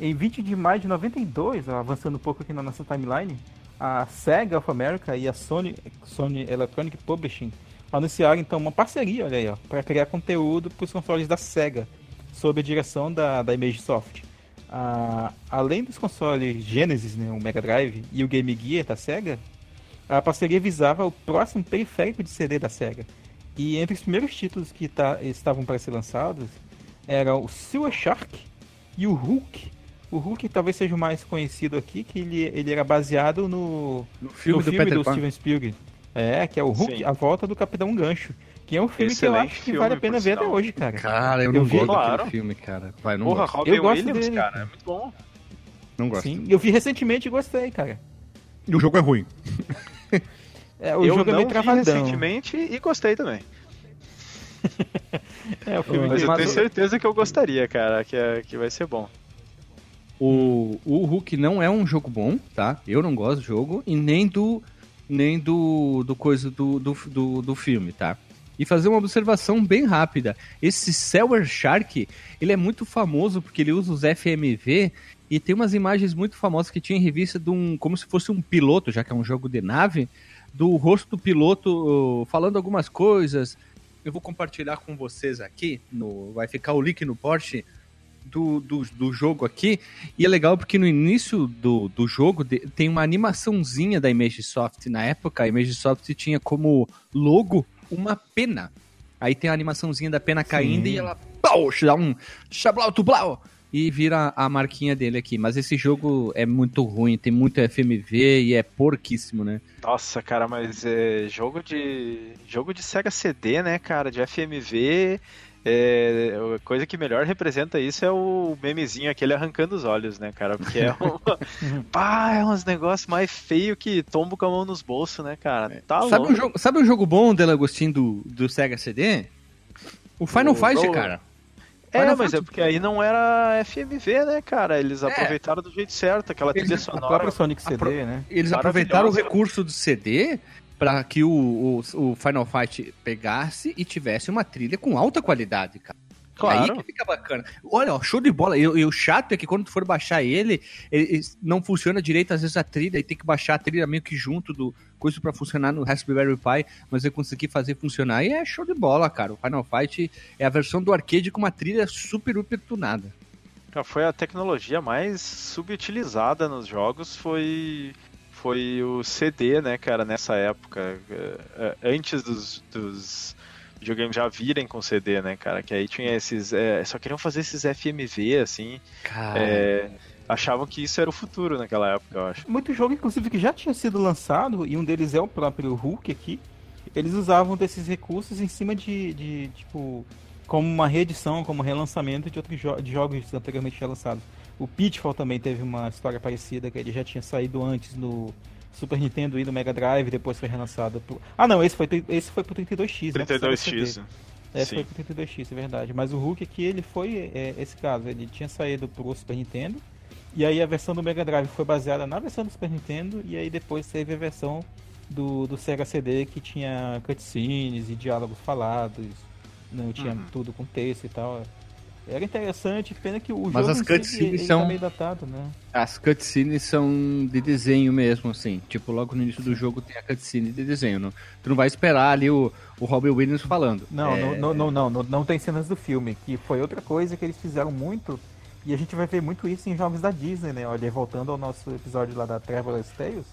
Em 20 de maio de 92, avançando um pouco aqui na nossa timeline, a Sega of America e a Sony, Sony Electronic Publishing anunciaram então uma parceria, olha aí, ó, para criar conteúdo para os consoles da Sega. sob a direção da, da Imagesoft. Ah, além dos consoles Genesis, né, o Mega Drive e o Game Gear da Sega, a parceria visava o próximo periférico de CD da Sega. E entre os primeiros títulos que tá, estavam para ser lançados eram o Silver Shark e o Hulk. O Hulk talvez seja o mais conhecido aqui, que ele, ele era baseado no, No filme no do filme do. Steven Spielberg. É, que é o Hulk, Sim. a volta do Capitão Gancho. Que é um filme que eu Excelente acho que vale a pena ver até sinal. hoje, cara. Cara, eu Eu não vi- gosto Claro. daquele filme, cara. Vai, não Porra, gosto. Robin Eu gosto Williams, dele. cara, é muito bom. Não gosto. Sim, eu vi recentemente e gostei, cara. E o jogo é ruim. É, o eu jogo é não meio vi travadão. recentemente e gostei também. É, o filme Mas eu tenho certeza que eu gostaria, cara, que, é, que vai ser bom. O, o Hulk não é um jogo bom, tá? Eu não gosto do jogo e nem do nem do, do coisa do, do, do, do filme, tá? E fazer uma observação bem rápida. Esse Silver Shark, ele é muito famoso porque ele usa os FMV e tem umas imagens muito famosas que tinha em revista de um, como se fosse um piloto, já que é um jogo de nave, do rosto do piloto falando algumas coisas. Eu vou compartilhar com vocês aqui, no, vai ficar o link no Porsche do, do, do jogo aqui. E é legal porque no início do, do jogo de- tem uma animaçãozinha da Imagesoft. Na época, a Imagesoft tinha como logo uma pena. Aí tem a animaçãozinha da pena caindo e ela pau, dá um chablau tublau e vira a marquinha dele aqui. Mas esse jogo é muito ruim, tem muito FMV e é porquíssimo, né? Nossa, cara, mas é jogo de jogo de Sega CD, né, cara, de FMV. É, a coisa que melhor representa isso é o memezinho aquele arrancando os olhos, né, cara? Porque é um. Pá, é uns negócios mais feios que tombo com a mão nos bolsos, né, cara? Tá sabe, um jogo, sabe um jogo bom, Delagostinho, do, do Sega CD? O Final O- Fight, o- cara. É, Final mas é Fantasy. porque aí não era FMV, né, cara? Eles aproveitaram do jeito certo, aquela Eles- trilha A sonora. própria Sonic CD, pro- né? Eles aproveitaram o recurso do CD para que o, o, o Final Fight pegasse e tivesse uma trilha com alta qualidade, cara. Claro. Aí que fica bacana. Olha, ó, show de bola. E, e o chato é que quando tu for baixar ele, ele, ele não funciona direito, às vezes, a trilha, e tem que baixar a trilha meio que junto do coisa pra funcionar no Raspberry Pi, mas eu consegui fazer funcionar. E é show de bola, cara. O Final Fight é a versão do arcade com uma trilha super, super tunada. Foi a tecnologia mais subutilizada nos jogos, foi foi o CD, né, cara, nessa época, É, é, antes dos, dos videogames já virem com CD, né, cara, que aí tinha esses, é, só queriam fazer esses FMV, assim, Cara. é, achavam que isso era o futuro naquela época, eu acho. Muito jogo, inclusive, que já tinha sido lançado, e um deles é o próprio Hulk aqui. Eles usavam desses recursos em cima de, de tipo, como uma reedição, como relançamento de outros jo de jogos anteriormente já lançados. O Pitfall também teve uma história parecida, que ele já tinha saído antes no Super Nintendo e no Mega Drive, depois foi relançado pro... Ah, não, esse foi, esse foi pro 32X, né? pro Sega 32X. CD. Esse Sim. foi pro 32X, é verdade. Mas o Hulk aqui, ele foi é, esse caso. Ele tinha saído pro Super Nintendo. E aí a versão do Mega Drive foi baseada na versão do Super Nintendo. E aí depois teve a versão do, do Sega CD que tinha cutscenes e diálogos falados. Não tinha Uhum. tudo com texto e tal. Era interessante, pena que o Mas jogo as si, cutscenes ele são- tá meio datado, né? As cutscenes são de desenho mesmo, assim. Tipo, logo no início do jogo tem a cutscene de desenho. Não, tu não vai esperar ali o, o Robin Williams falando. Não, É, não, não, não, não, não, tem cenas do filme, que foi outra coisa que eles fizeram muito, e a gente vai ver muito isso em jogos da Disney, né? Olha, voltando ao nosso episódio lá da Traveler's Tales,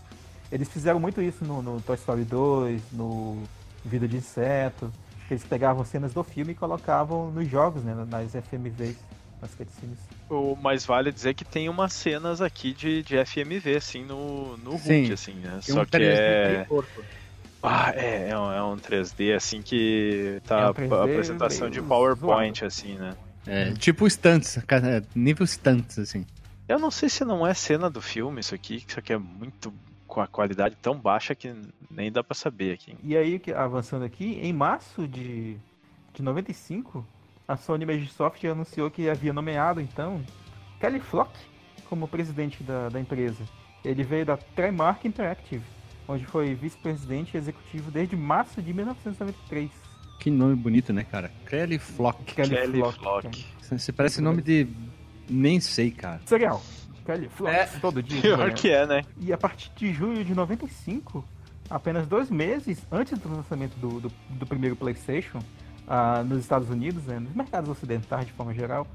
eles fizeram muito isso no, no Toy Story 2, no Vida de Inseto, eles pegavam cenas do filme e colocavam nos jogos, né? Nas FMVs, nas cutscenes. O, mas vale dizer que tem umas cenas aqui de, de FMV, assim, no, no Hulk, Sim. assim, né? Tem Só um que 3D é... Ah, é, é um, é um 3D assim que tá É um a 3D apresentação de PowerPoint, assim, né? É, tipo stunts, cara, nível stunts, assim. Eu não sei se não é cena do filme isso aqui, que isso aqui é muito com a qualidade tão baixa que nem dá pra saber aqui. E aí, avançando aqui, em março de, de 95, a Sony Magisoft anunciou que havia nomeado, então, Kelly Flock como presidente da, da empresa. Ele veio da Trimark Interactive, onde foi vice-presidente executivo desde março de 1993. Que nome bonito, né, cara? Kelly Flock. Kelly, Kelly Flock. Flock. Você parece nome de. Nem sei, cara. Cereal. É. todo dia. Pior que é, né? E a partir de julho de 95, apenas dois meses antes do lançamento do, do, do primeiro PlayStation, ah, nos Estados Unidos, né, nos mercados ocidentais de forma geral,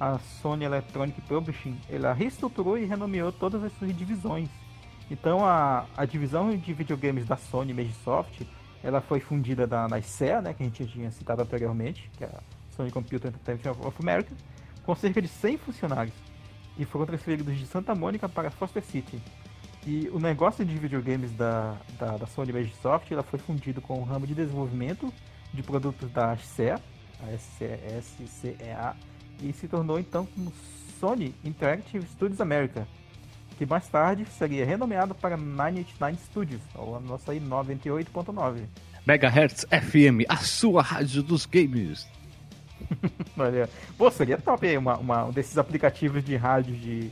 a Sony Electronic Publishing ela reestruturou e renomeou todas as suas divisões. Então a, a divisão de videogames da Sony Magisoft ela foi fundida da, na SEA, né, que a gente tinha citado anteriormente, que é a Sony Computer Entertainment of America, com cerca de 100 funcionários, e foram transferidos de Santa Mônica para Foster City. E o negócio de videogames da, da, da Sony Magisoft ela foi fundido com o ramo de desenvolvimento de produtos da SEA, a SCEA, e se tornou então como Sony Interactive Studios America, que mais tarde seria renomeado para 989 Studios, ou a nossa aí 98.9. Megahertz FM, a sua rádio dos games. Olha, pô, seria top aí uma, uma, um desses aplicativos de rádio de,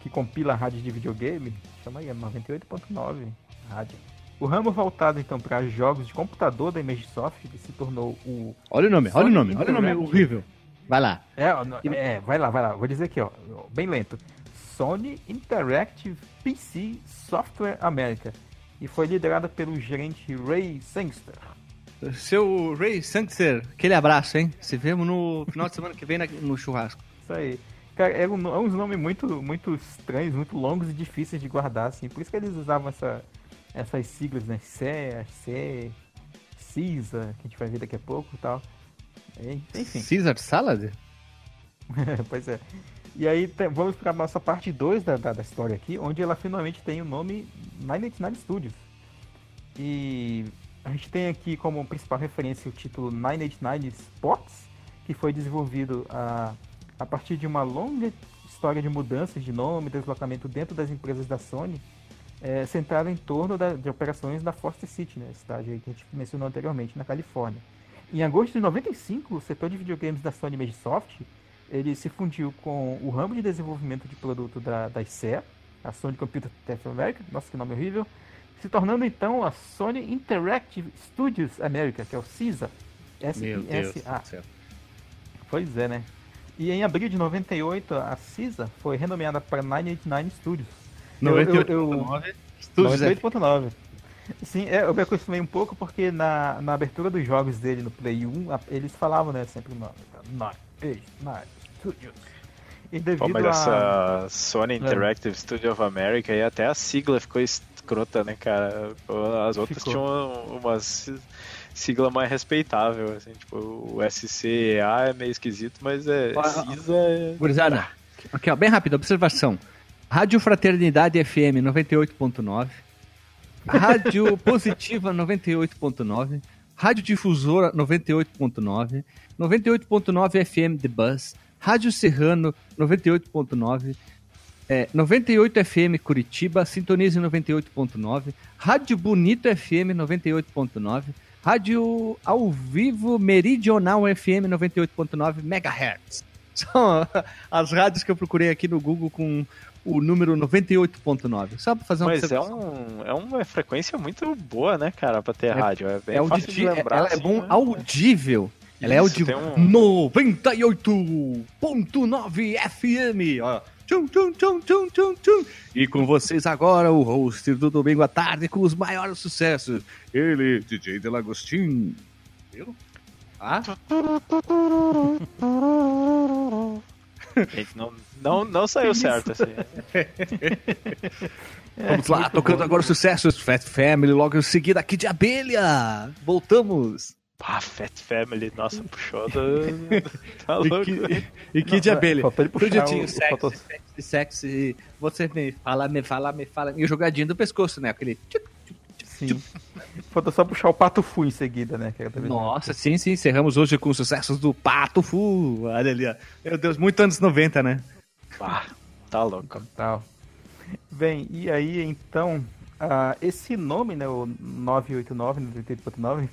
que compila rádios de videogame. Chama aí, 98.9 rádio. O ramo voltado então para jogos de computador da Imagesoft se tornou o. Olha o nome, olha o Sony nome, olha o nome horrível. Vai lá. É, é, vai lá, vai lá. Vou dizer aqui, ó, bem lento. Sony Interactive PC Software America. E foi liderada pelo gerente Ray Sangster. Seu Ray Sankster, aquele abraço, hein? Se vemos no final de semana que vem no churrasco. Isso aí. Cara, é, um, é uns nomes muito, muito estranhos, muito longos e difíceis de guardar, assim. Por isso que eles usavam essa, essas siglas, né? CE, C, CISA, que a gente vai ver daqui a pouco e tal. Enfim. Caesar Salad? pois é. E aí vamos para a nossa parte 2 da, da, da história aqui, onde ela finalmente tem o nome 989 Studios. E a gente tem aqui como principal referência o título 989 Sports, que foi desenvolvido a, a partir de uma longa história de mudanças de nome deslocamento dentro das empresas da Sony, é, centrada em torno da- de operações da Foster City, né, cidade que a gente mencionou anteriormente, na Califórnia. Em agosto de 95, o setor de videogames da Sony Magisoft ele se fundiu com o ramo de desenvolvimento de produto da, da ICEA, a Sony Computer Tech America, nossa que nome horrível, se tornando então a Sony Interactive Studios America, que é o CISA. S-I-S-A. céu. Pois é, né? E em abril de 98, a CISA foi renomeada para 989 Studios. Eu- eu- eu- 98.9 Studios F. 98.9. Sim, é, eu me acostumei um pouco porque na, na abertura dos jogos dele no Play 1, a- eles falavam, né, sempre o nome. Nine, eight, nine, Studios. E devido Pô, mas a... essa Sony Interactive Studio of America aí até a sigla ficou escrota, né, cara? As outras Ficou. tinham uma si- sigla mais respeitável, assim, tipo, o SCA é meio esquisito, mas é Ah, ah, CISA é... Gurizada, aqui ó, bem rápido, observação. Rádio Fraternidade FM 98.9, Rádio Positiva 98.9, Rádio Difusora 98.9, 98.9 FM The Buzz, Rádio Serrano 98.9, é, 98 FM Curitiba, Sintonize 98.9, Rádio Bonito FM 98.9, Rádio ao vivo Meridional FM 98.9 MHz. São as rádios que eu procurei aqui no Google com o número 98.9. Só pra fazer uma Mas é, observação. um, é uma frequência muito boa, né, cara, pra ter É- rádio. É bem É fácil de auditi- lembrar. ela é assim, bom né? audível. Ela é Isso, audível. tem um- 98.9 FM. Ó. Tchum, tchum, tchum, tchum, tchum, tchum. E com vocês agora, o host do domingo à tarde com os maiores sucessos. Ele, DJ Delagostin. Viu? Ah? Gente, não, não, não saiu certo, assim. Vamos lá, tocando agora os sucessos. Fat Family, logo em seguida, aqui de abelha. Voltamos. Pá, Fat Family, nossa, puxou do... Tá louco. e que de abelha. Faltou ele puxar Tudo tinha o- sexy, faltou- sexy, sexy. Você me fala, me fala, me fala. E o jogadinho do pescoço, né? Aquele. Sim. Faltou só puxar o Pato Fu em seguida, né? também- Nossa, sim, sim. Encerramos hoje com os sucessos do Pato Fu. Olha ali, ó. Meu Deus, muito anos 90, né? Pá, tá louco. Tal. Bem, e aí então, ah, esse nome, né, o 989, 98.9,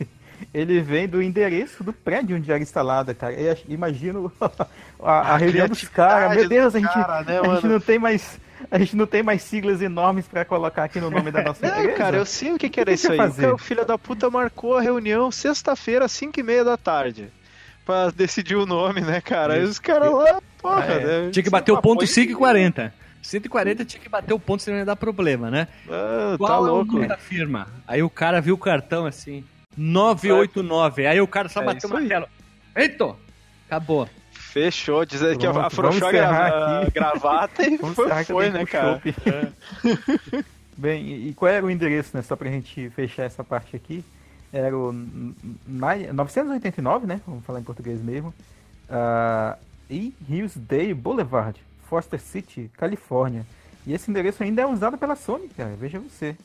ele vem do endereço do prédio onde era instalada, cara. Eu imagino a, a reunião dos caras. Meu Deus, a gente, cara, né, a gente não tem mais. A gente não tem mais siglas enormes pra colocar aqui no nome da nossa Não, empresa. cara, eu sei o que, que era que isso que aí. O fazer? O filho da puta marcou a reunião sexta-feira, às 5 e meia da tarde. Pra decidir o nome, né, cara? Aí os caras lá, porra, é. né? Tinha que bater o ponto Apoio- 5 e 40. 140 tinha que bater o ponto, senão ia dar problema, né? Ah, tá Qual é o louco. nome da firma? Aí o cara viu o cartão assim, 989. Aí o cara só É bateu o martelo. Eita! Acabou. Fechou, dizer que afrouxou a, grava- aqui. a gravata e Vamos foi, foi né, cara? chopp. Bem, e qual era o endereço, né? Só pra gente fechar essa parte aqui. Era o n- n- 989, né? Vamos falar em português mesmo. Ah, e Hillsdale Boulevard, Foster City, Califórnia. E esse endereço ainda é usado pela Sony, cara. Veja você.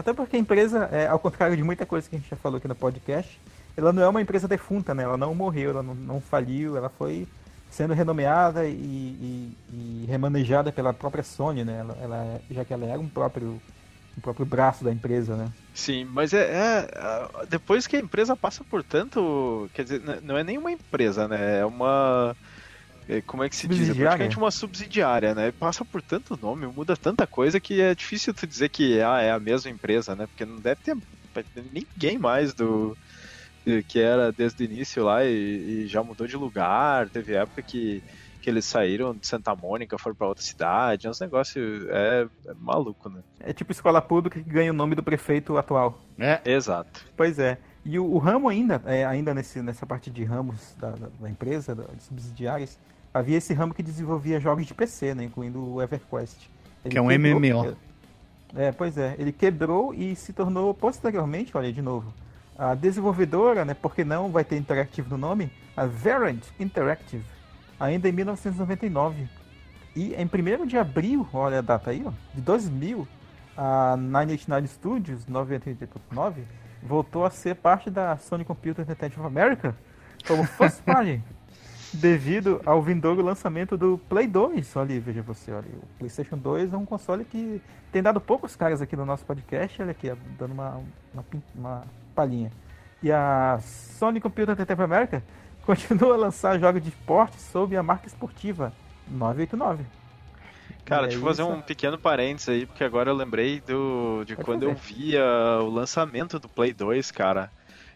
Até porque a empresa, é, ao contrário de muita coisa que a gente já falou aqui no podcast, ela não é uma empresa defunta, né? Ela não morreu, ela não, não faliu, ela foi sendo renomeada e, e- e remanejada pela própria Sony, né? Ela, ela é- já que ela era um próprio, um próprio braço da empresa, né? Sim, mas é, é, Depois que a empresa passa por tanto. Quer dizer, não é nem uma empresa, né? É uma. É, Como é que se diz? É praticamente uma subsidiária, né? Passa por tanto nome, muda tanta coisa que é difícil tu dizer que ah, é a mesma empresa, né? Porque não deve ter ninguém mais do. que era desde o início lá e, e já mudou de lugar. Teve época que, que eles saíram de Santa Mônica, foram pra outra cidade. É uns negócios. É, é maluco, né? É tipo escola pública que ganha o nome do prefeito atual. É. Exato. Pois é. E o, o ramo ainda, é, ainda nesse, nessa parte de ramos da, da, da empresa, da, de subsidiárias, havia esse ramo que desenvolvia jogos de PC, né, incluindo o EverQuest. Ele Que é um MMO. É, pois é. Ele quebrou e se tornou posteriormente, olha de novo, a desenvolvedora, né, porque não vai ter Interactive no nome, a Variant Interactive, ainda em 1999. E em 1 de abril, olha a data aí, ó, de 2000, a 989 Studios, 989, voltou a ser parte da Sony Computer Entertainment of America como first party, devido ao vindouro lançamento do Play 2. Olha aí, veja você, olha, aí, o PlayStation 2 é um console que tem dado poucos caras aqui no nosso podcast, olha aqui, dando uma, uma, uma palhinha. E a Sony Computer Entertainment America continua a lançar jogos de esporte sob a marca esportiva 989. Cara, deixa eu fazer um pequeno parênteses aí, porque agora eu lembrei do, de Pode quando fazer. eu via o lançamento do Play 2, cara.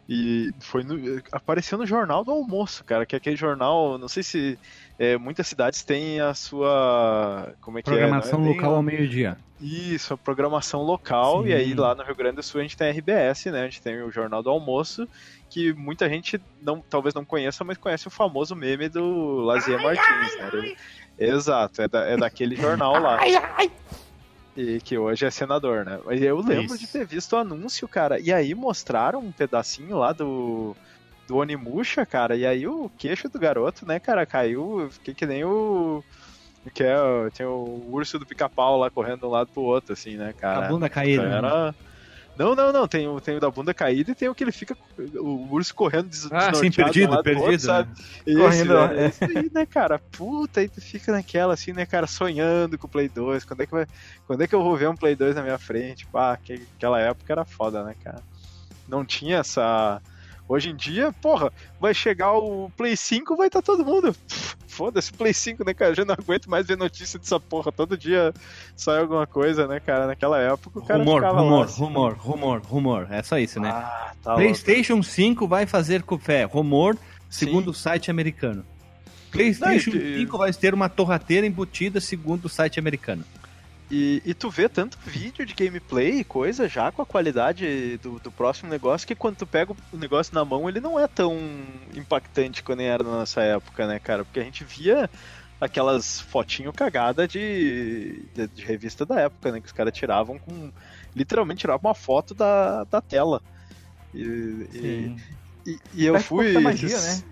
E foi no, apareceu no Jornal do Almoço, cara, que é aquele jornal, não sei se é, muitas cidades têm a sua. Como é que Programação é? Não é nem local ao meio-dia. Isso, a programação local, Sim. e aí lá no Rio Grande do Sul a gente tem a RBS, né? A gente tem o Jornal do Almoço, que muita gente não, talvez não conheça, mas conhece o famoso meme do Lazier Martins, né? Exato, é, da- é daquele jornal lá. E que hoje é senador, né? Mas eu lembro Isso. de ter visto o anúncio, cara, e aí mostraram um pedacinho lá do. Do Onimusha, cara, e aí o queixo do garoto, né, cara, caiu, fiquei que nem o. Que é, tinha o urso do pica-pau lá correndo de um lado pro outro, assim, né, cara? a bunda caída. né? Não, não, não. Tem o, tem o da bunda caída e tem o que ele fica. O urso correndo des, Ah, sim, perdido, perdido, outro, sabe? Esse, Correndo, né? é. Esse aí, né, cara? Puta, aí tu fica naquela assim, né, cara, sonhando com o Play 2. Quando é que, vai... Quando é que eu vou ver um Play 2 na minha frente? Pá, que, aquela época era foda, né, cara? Não tinha essa. Hoje em dia, porra, vai chegar o Play 5, vai estar todo mundo. Foda-se, Play 5, né, cara? Eu já não aguento mais ver notícia dessa porra. Todo dia sai alguma coisa, né, cara? Naquela época o cara Rumor, ficava lá, rumor, assim, rumor, rumor, rumor. É só isso, né? Ah, tá louco. PlayStation 5 vai fazer fé. Rumor, segundo Sim. o site americano. PlayStation Não, e- 5 vai ter uma torrateira embutida, segundo o site americano. E, e tu vê tanto vídeo de gameplay e coisa já com a qualidade do, do próximo negócio que quando tu pega o negócio na mão ele não é tão impactante quando era na nossa época, né, cara? Porque a gente via aquelas fotinho cagada de, de, de revista da época, né? Que os caras tiravam com. Literalmente tiravam uma foto da, da tela. E, e, e, e eu fui. magia, né?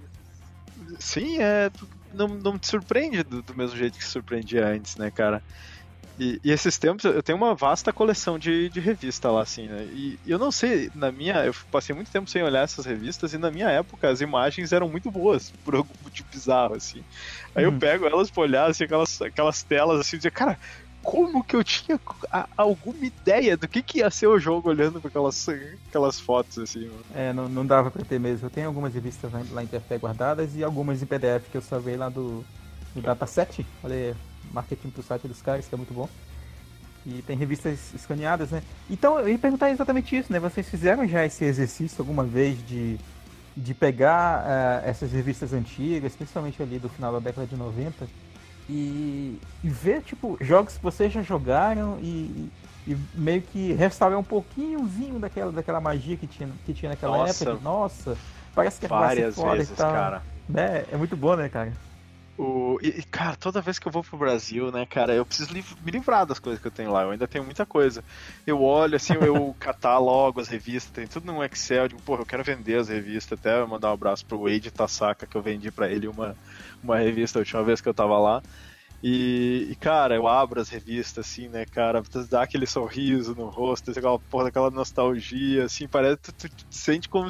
Sim, é. Não, não te surpreende do, do mesmo jeito que surpreendia antes, né, cara? E, e esses tempos eu tenho uma vasta coleção de, de revista lá, assim, né? E, eu não sei, na minha. Eu passei muito tempo sem olhar essas revistas e na minha época as imagens eram muito boas, por algum motivo bizarro, assim. Aí eu Hum. pego elas pra olhar, assim, aquelas, aquelas telas assim, e dizer, cara, como que eu tinha a- alguma ideia do que, que ia ser o jogo olhando para aquelas, aquelas fotos, assim, mano? É, não, não dava pra ter mesmo. Eu tenho algumas revistas lá, lá em TFT guardadas e algumas em PDF que eu salvei lá do, do Dataset. Olha aí, marketing pro site dos caras, que é muito bom. E tem revistas escaneadas, né? Então, eu ia perguntar exatamente isso, né? Vocês fizeram já esse exercício alguma vez de, de pegar eh, essas revistas antigas, principalmente ali do final da década de 90, e, e ver, tipo, jogos que vocês já jogaram e, e meio que restaurar um pouquinhozinho daquela, daquela magia que tinha, que tinha naquela Nossa. época. Nossa, parece que ser Várias foda vezes, e tal. cara. É, é muito bom, né, cara? O, e, cara, toda vez que eu vou pro Brasil, né, cara, eu preciso liv- me livrar das coisas que eu tenho lá. Eu ainda tenho muita coisa. Eu olho, assim, eu catálogo, as revistas, tem tudo num Excel. Digo, porra, eu quero vender as revistas. Até mandar um abraço pro Wade Tasaka, que eu vendi pra ele uma, uma revista a última vez que eu tava lá. E, e, cara, eu abro as revistas, assim, né, cara, dá aquele sorriso no rosto, aquela porra, aquela nostalgia, assim, parece que tu, tu, tu sente como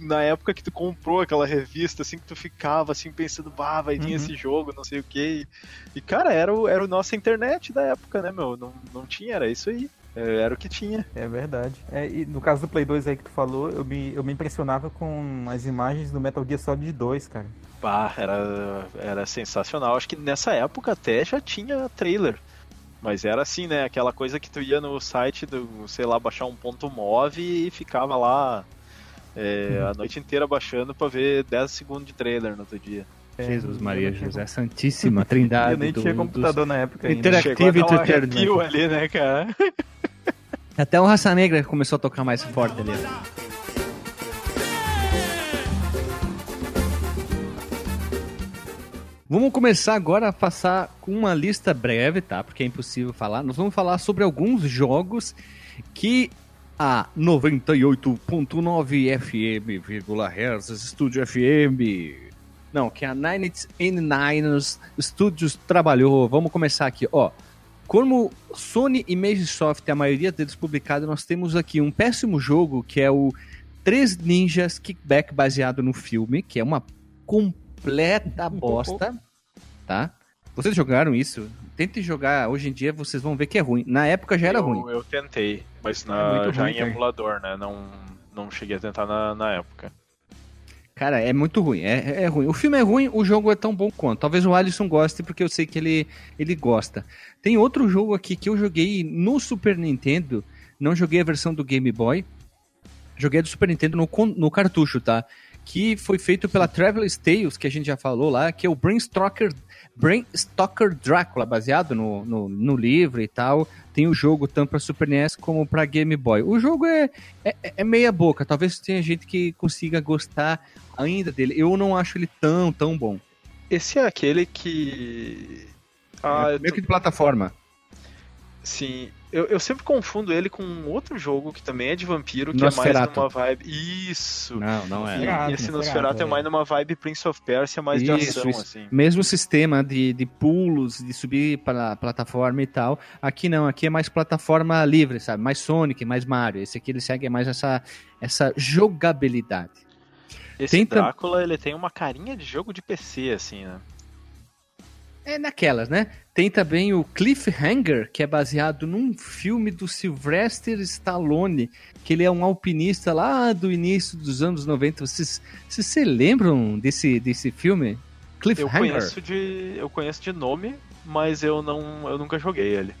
na época que tu comprou aquela revista, assim, que tu ficava, assim, pensando, bah, vai vir Uhum. esse jogo, não sei o que. E, cara, era o, era o nossa internet da época, né, meu? Não, não tinha, era isso aí. É, Era o que tinha. É verdade. É, e no caso do Play 2 aí que tu falou, eu me, eu me impressionava com as imagens do Metal Gear Solid 2, cara. Bah, era, era sensacional. Acho que nessa época até já tinha trailer. Mas era assim, né? Aquela coisa que tu ia no site do, sei lá, baixar um ponto move e ficava lá é, a noite inteira baixando pra ver 10 segundos de trailer no outro dia. É, Jesus Maria, José Santíssima, Trindade. Eu nem do- tinha dos- computador na época ainda. Intera- Chegou a dar um Entertainment. ali, né, cara? Até o Raça Negra começou a tocar mais forte ali. Vamos começar agora a passar com uma lista breve, tá? Porque é impossível falar. Nós vamos falar sobre alguns jogos que a 98.9 FM, vírgula Hertz, Studio FM. Não, que a Nine Niners Studios trabalhou. Vamos começar aqui, ó. Como Sony e Magisoft, a maioria deles publicado, nós temos aqui um péssimo jogo que é o Três Ninjas Kickback baseado no filme, que é uma completa bosta, tá? Vocês jogaram isso? Tentem jogar, hoje em dia vocês vão ver que é ruim. Na época já era eu, ruim. Eu tentei, mas É na, muito já ruim, em cara. emulador, né? Não, não cheguei a tentar na, na época. Cara, é muito ruim, é, é ruim. O filme é ruim, o jogo é tão bom quanto. Talvez o Alisson goste, porque eu sei que ele, ele gosta. Tem outro jogo aqui que eu joguei no Super Nintendo, não joguei a versão do Game Boy, joguei a do Super Nintendo no, no cartucho, tá? Que foi feito pela Traveler's Tales, que a gente já falou lá, que é o Brainstalker, Brainstalker Drácula, baseado no, no, no livro e tal. Tem o jogo tanto para Super NES como para Game Boy. O jogo é, é, é meia boca, talvez tenha gente que consiga gostar ainda dele. Eu não acho ele tão, tão bom. Esse é aquele que. Ah, é meio tô- que de plataforma. Sim, eu, eu sempre confundo ele com um outro jogo que também é de vampiro, que Nosferatu. é mais numa vibe. Isso! Não, não é. E Nosferatu, esse Nosferatu, é é. mais numa vibe Prince of Persia, mais de Isso, ação, isso. assim. Mesmo sistema de, de pulos, de subir para a plataforma e tal. Aqui não, aqui é mais plataforma livre, sabe? Mais Sonic, mais Mario. Esse aqui ele segue mais essa, essa jogabilidade. Esse Tem tam- Drácula, ele tem uma carinha de jogo de PC, assim, né? É naquelas, né? Tem também o Cliffhanger, que é baseado num filme do Sylvester Stallone, que ele é um alpinista lá do início dos anos 90. Vocês, vocês se lembram desse, desse filme? Eu Cliffhanger? conheço de. Eu conheço de nome, mas eu não. Eu nunca joguei ele.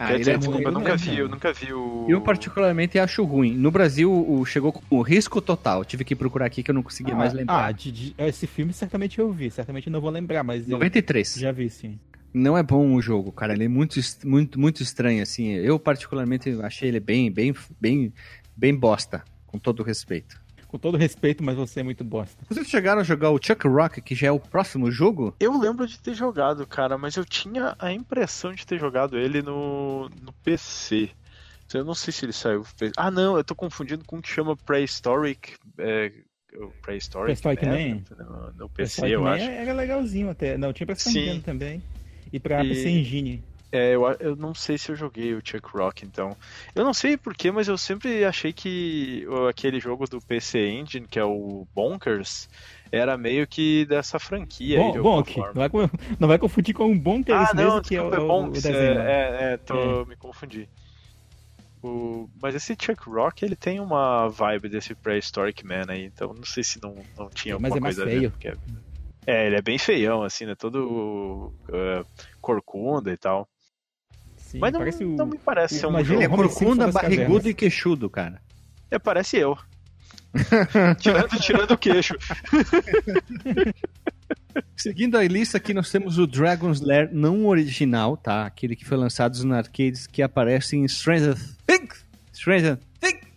Ah, dizer, é desculpa, eu nunca vi, eu nunca vi o. Eu particularmente acho ruim. No Brasil, o, chegou com o risco total. Tive que procurar aqui que eu não conseguia mais lembrar. Ah, de- de- esse filme certamente eu vi, certamente não vou lembrar, mas eu 93. já vi sim. Não é bom o jogo, cara. Ele é muito, muito, muito estranho, assim. Eu, particularmente, achei ele bem, bem, bem, bem bosta, com todo respeito. Com todo respeito, mas você é muito bosta. Vocês chegaram a jogar o Chuck Rock, que já é o próximo jogo? Eu lembro de ter jogado, cara, mas eu tinha a impressão de ter jogado ele no, no PC. Eu não sei se ele saiu. Ah, não, eu tô confundindo com o que chama Prehistoric. É, Prehistoric, Prehistoric Man, no, no PC, eu Também acho. Era legalzinho até. Não, tinha pra Sim. Também. E pra E- PC Engine. É, eu, eu não sei se eu joguei o Chuck Rock, então. Eu não sei porquê, mas eu sempre achei que o- aquele jogo do PC Engine, que é o Bonkers, era meio que dessa franquia aí, Bom, de Bonk. Não vai, não vai confundir com um Bonk, é Ah, esse não, mesmo que é o, é o- o Bonks. desenho. É, é, é, tô me confundi. O, mas esse Chuck Rock, ele tem uma vibe desse Prehistoric Man aí, então não sei se não, não tinha Mas alguma é mais feio. porque É, é, ele é bem feião, assim, né? Todo uh, corcunda e tal. Sim, Mas não, parece o... não me parece ser um. Ele é corcunda, barrigudo e queixudo, cara. É, parece eu. tirando, tirando o queixo. Seguindo a lista aqui, nós temos o Dragon's Lair não original, tá? Aquele que foi lançado nos arcades que aparece em Stranger Things. Stranger Things.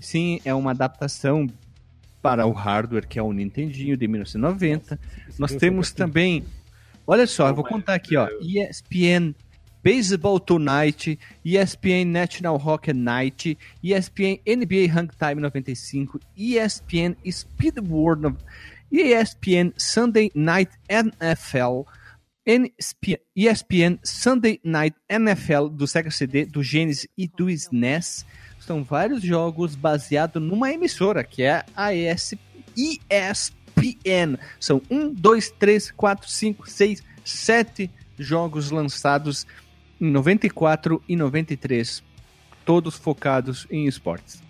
Sim, é uma adaptação para o hardware, que é o Nintendinho de 1990. Isso Nós deu temos também, olha só, eu vou contar aqui, ó, ESPN Baseball Tonight, ESPN National Hockey Night, ESPN NBA Hang Time 95, ESPN Speed World, ESPN Sunday Night NFL, ESPN, ESPN Sunday Night NFL do Sega CD, do Genesis e do SNES. São vários jogos baseados numa emissora, que é a ES, ESPN. São 1, 2, 3, 4, 5, 6, 7 jogos lançados 94 e 93, todos focados em esportes.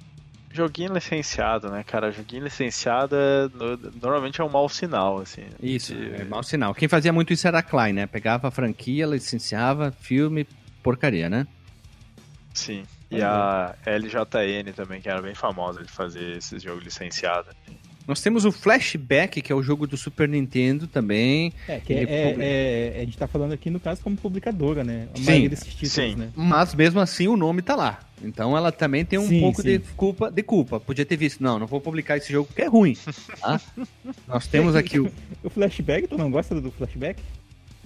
Joguinho licenciado, né, cara? Joguinho licenciado é, no- normalmente é um mau sinal, assim. Isso, E- é mau sinal. Quem fazia muito isso era a Klein, né? Pegava a franquia, licenciava, filme, porcaria, né? Sim. E a LJN também, que era bem famosa de fazer esses jogos licenciados. Nós temos o Flashback, que é o jogo do Super Nintendo também. É, que é, é- é- a gente tá falando aqui no caso como publicadora, né? A Sim, maioria desses títulos, sim. né? Mas mesmo assim o nome tá lá. Então ela também tem um Sim, pouco sim. de culpa, de culpa. Podia ter visto, não, não vou publicar esse jogo porque é ruim. tá? Nós temos aqui o. O flashback, tu não gosta do flashback?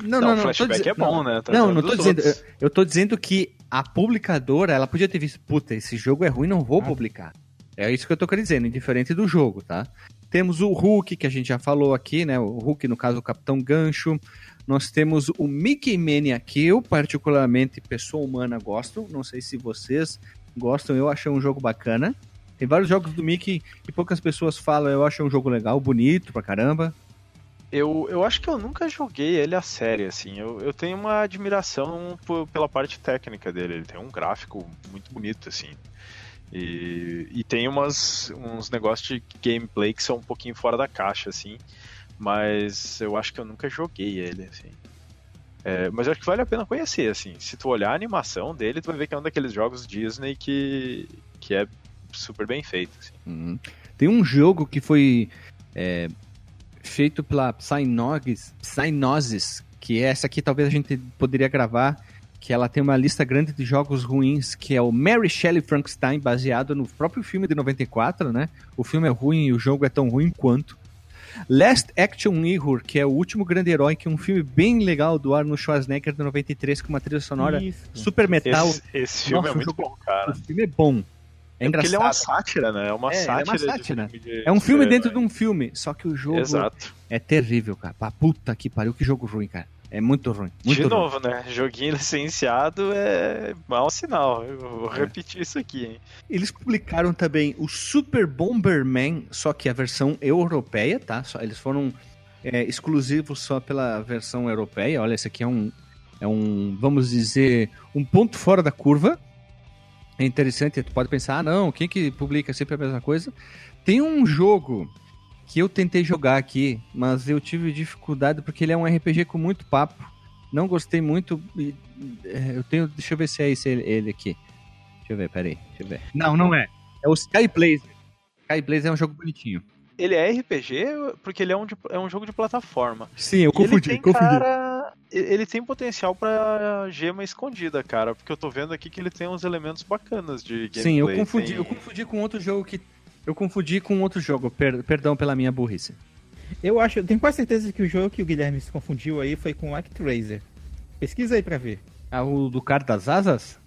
Não, Não, não, não. flashback dize- é bom, né? Tá Não, não tô dizendo. Outros. eu tô dizendo que a publicadora, ela podia ter visto, puta, esse jogo é ruim, não vou Ah. publicar. É isso que eu tô querendo dizer, indiferente do jogo, tá? Temos o Hulk, que a gente já falou aqui, né? O Hulk, no caso, o Capitão Gancho. Nós temos o Mickey Mania, que eu, particularmente, pessoa humana, gosto. Não sei se vocês gostam, eu achei um jogo bacana. Tem vários jogos do Mickey que poucas pessoas falam, eu achei um jogo legal, bonito pra caramba. Eu, eu acho que eu nunca joguei ele a sério, assim. Eu, eu tenho uma admiração pela parte técnica dele. Ele tem um gráfico muito bonito, assim. E, e tem umas, uns negócios de gameplay que são um pouquinho fora da caixa, assim. Mas eu acho que eu nunca joguei ele, assim. É, mas eu acho que vale a pena conhecer, assim. Se tu olhar a animação dele, tu vai ver que é um daqueles jogos Disney que, que é super bem feito, assim. Uhum. Tem um jogo que foi é, feito pela Psygnosis, Psygnosis, que é essa aqui talvez a gente poderia gravar, que ela tem uma lista grande de jogos ruins, que é o Mary Shelley Frankenstein, baseado no próprio filme de 94, né? O filme é ruim e o jogo é tão ruim quanto. Last Action Hero, que é o último grande herói, que é um filme bem legal do Arnold Schwarzenegger de 93, com uma trilha sonora Isso. super metal. Esse, esse filme Nossa, é muito jogo- bom, cara. O filme é bom. É, É porque engraçado. ele é uma sátira, né? É uma É, ele é uma sátira. de sátira. filme de É um filme dentro de um filme, só que o jogo Exato. é terrível, cara. Pá, puta que pariu, que jogo ruim, cara. É muito ruim. Muito de ruim. novo, né? Joguinho licenciado é mau sinal. Eu vou É. repetir isso aqui, hein? Eles publicaram também o Super Bomberman, só que a versão europeia, tá? Eles foram é, exclusivos só pela versão europeia. Olha, esse aqui é um, é um, vamos dizer, um ponto fora da curva. É interessante, tu pode pensar, ah, não, quem que publica sempre a mesma coisa? Tem um jogo que eu tentei jogar aqui, mas eu tive dificuldade porque ele é um RPG com muito papo. Não gostei muito. e, é, Eu tenho. Deixa eu ver se é esse ele, ele aqui. Deixa eu ver, peraí. Deixa eu ver. Não, não é. É o Sky Blazer. Sky Blazer é um jogo bonitinho. Ele é RPG porque ele é um, de- é um jogo de plataforma. Sim, eu E ele tem, cara, ele tem potencial pra gema escondida, cara, porque eu tô vendo aqui que ele tem uns elementos bacanas de gameplay. Sim, eu confundi, Tem- eu confundi com outro jogo que. Eu confundi com outro jogo, per- perdão pela minha burrice. Eu acho, eu tenho quase certeza que o jogo que o Guilherme se confundiu aí foi com o Actraiser. Pesquisa aí pra ver. Ah, o do cara das asas?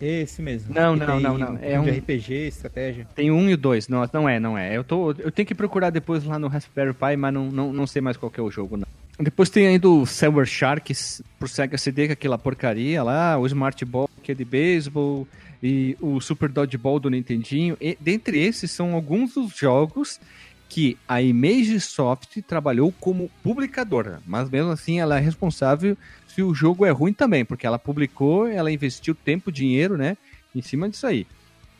Esse mesmo. Não, não, não, não. É um- RPG, estratégia. Tem um e o dois. Não, não é, não é. Eu, tô, eu tenho que procurar depois lá no Raspberry Pi, mas não, não, não sei mais qual que é o jogo, não. Depois tem ainda o Silver Sharks pro Sega CD, que é aquela porcaria lá, o Smart Ball, que é de beisebol, e o Super Dodgeball do Nintendinho. E, dentre esses são alguns dos jogos que a Image Soft trabalhou como publicadora, mas mesmo assim ela é responsável se o jogo é ruim também, porque ela publicou, ela investiu tempo, dinheiro, né, em cima disso aí.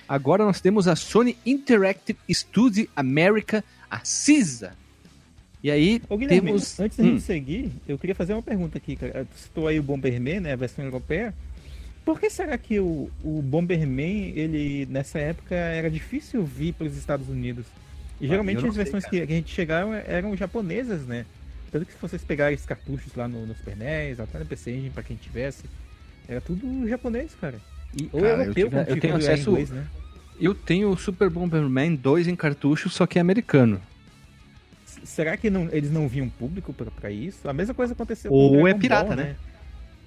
Agora nós temos a Sony Interactive Studio America, a CISA. E aí Ô temos... antes da Hum, gente seguir, eu queria fazer uma pergunta aqui, cara. Tu citou aí o Bomberman, né, a versão europeia. Por que será que o, o Bomberman, ele, nessa época, era difícil vir para os Estados Unidos? E Ah, geralmente as sei, versões que, que a gente chegaram eram japonesas, né? Tanto que se vocês pegarem esses cartuchos lá no, no Super NES, até no PC Engine, pra quem tivesse, era tudo japonês, cara. E, ou Cara, eu europeu, tive- como eu tenho acesso- inglês, né? Eu tenho o Super Bomberman 2 em cartucho, só que é americano. Será que não- eles não viam público pra, pra isso? A mesma coisa aconteceu com Ou Dragon é pirata, Ball, né?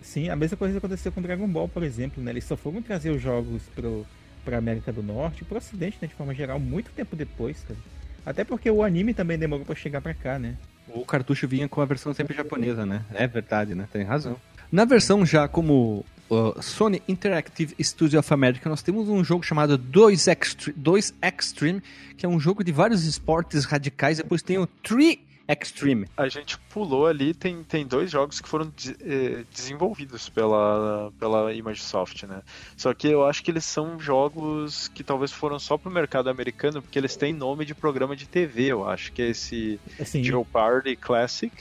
Sim, a mesma coisa aconteceu com Dragon Ball, por exemplo, né? Eles só foram trazer os jogos pro, pra América do Norte pro Ocidente, né, de forma geral, muito tempo depois, cara. Até porque o anime também demorou pra chegar pra cá, né? O cartucho vinha com a versão sempre japonesa, né? É verdade, né? Tem razão. Na versão já como uh, Sony Interactive Studio of America, nós temos um jogo chamado 2 Extreme, 2 Extreme, que é um jogo de vários esportes radicais. Depois tem o 3 Extreme. A gente pulou ali, tem, tem dois jogos que foram de- eh, desenvolvidos pela, pela Imagesoft, né? Só que eu acho que eles são jogos que talvez foram só pro mercado americano, porque eles têm nome de programa de TV, eu acho, que é esse Assim, Jeopardy Classic.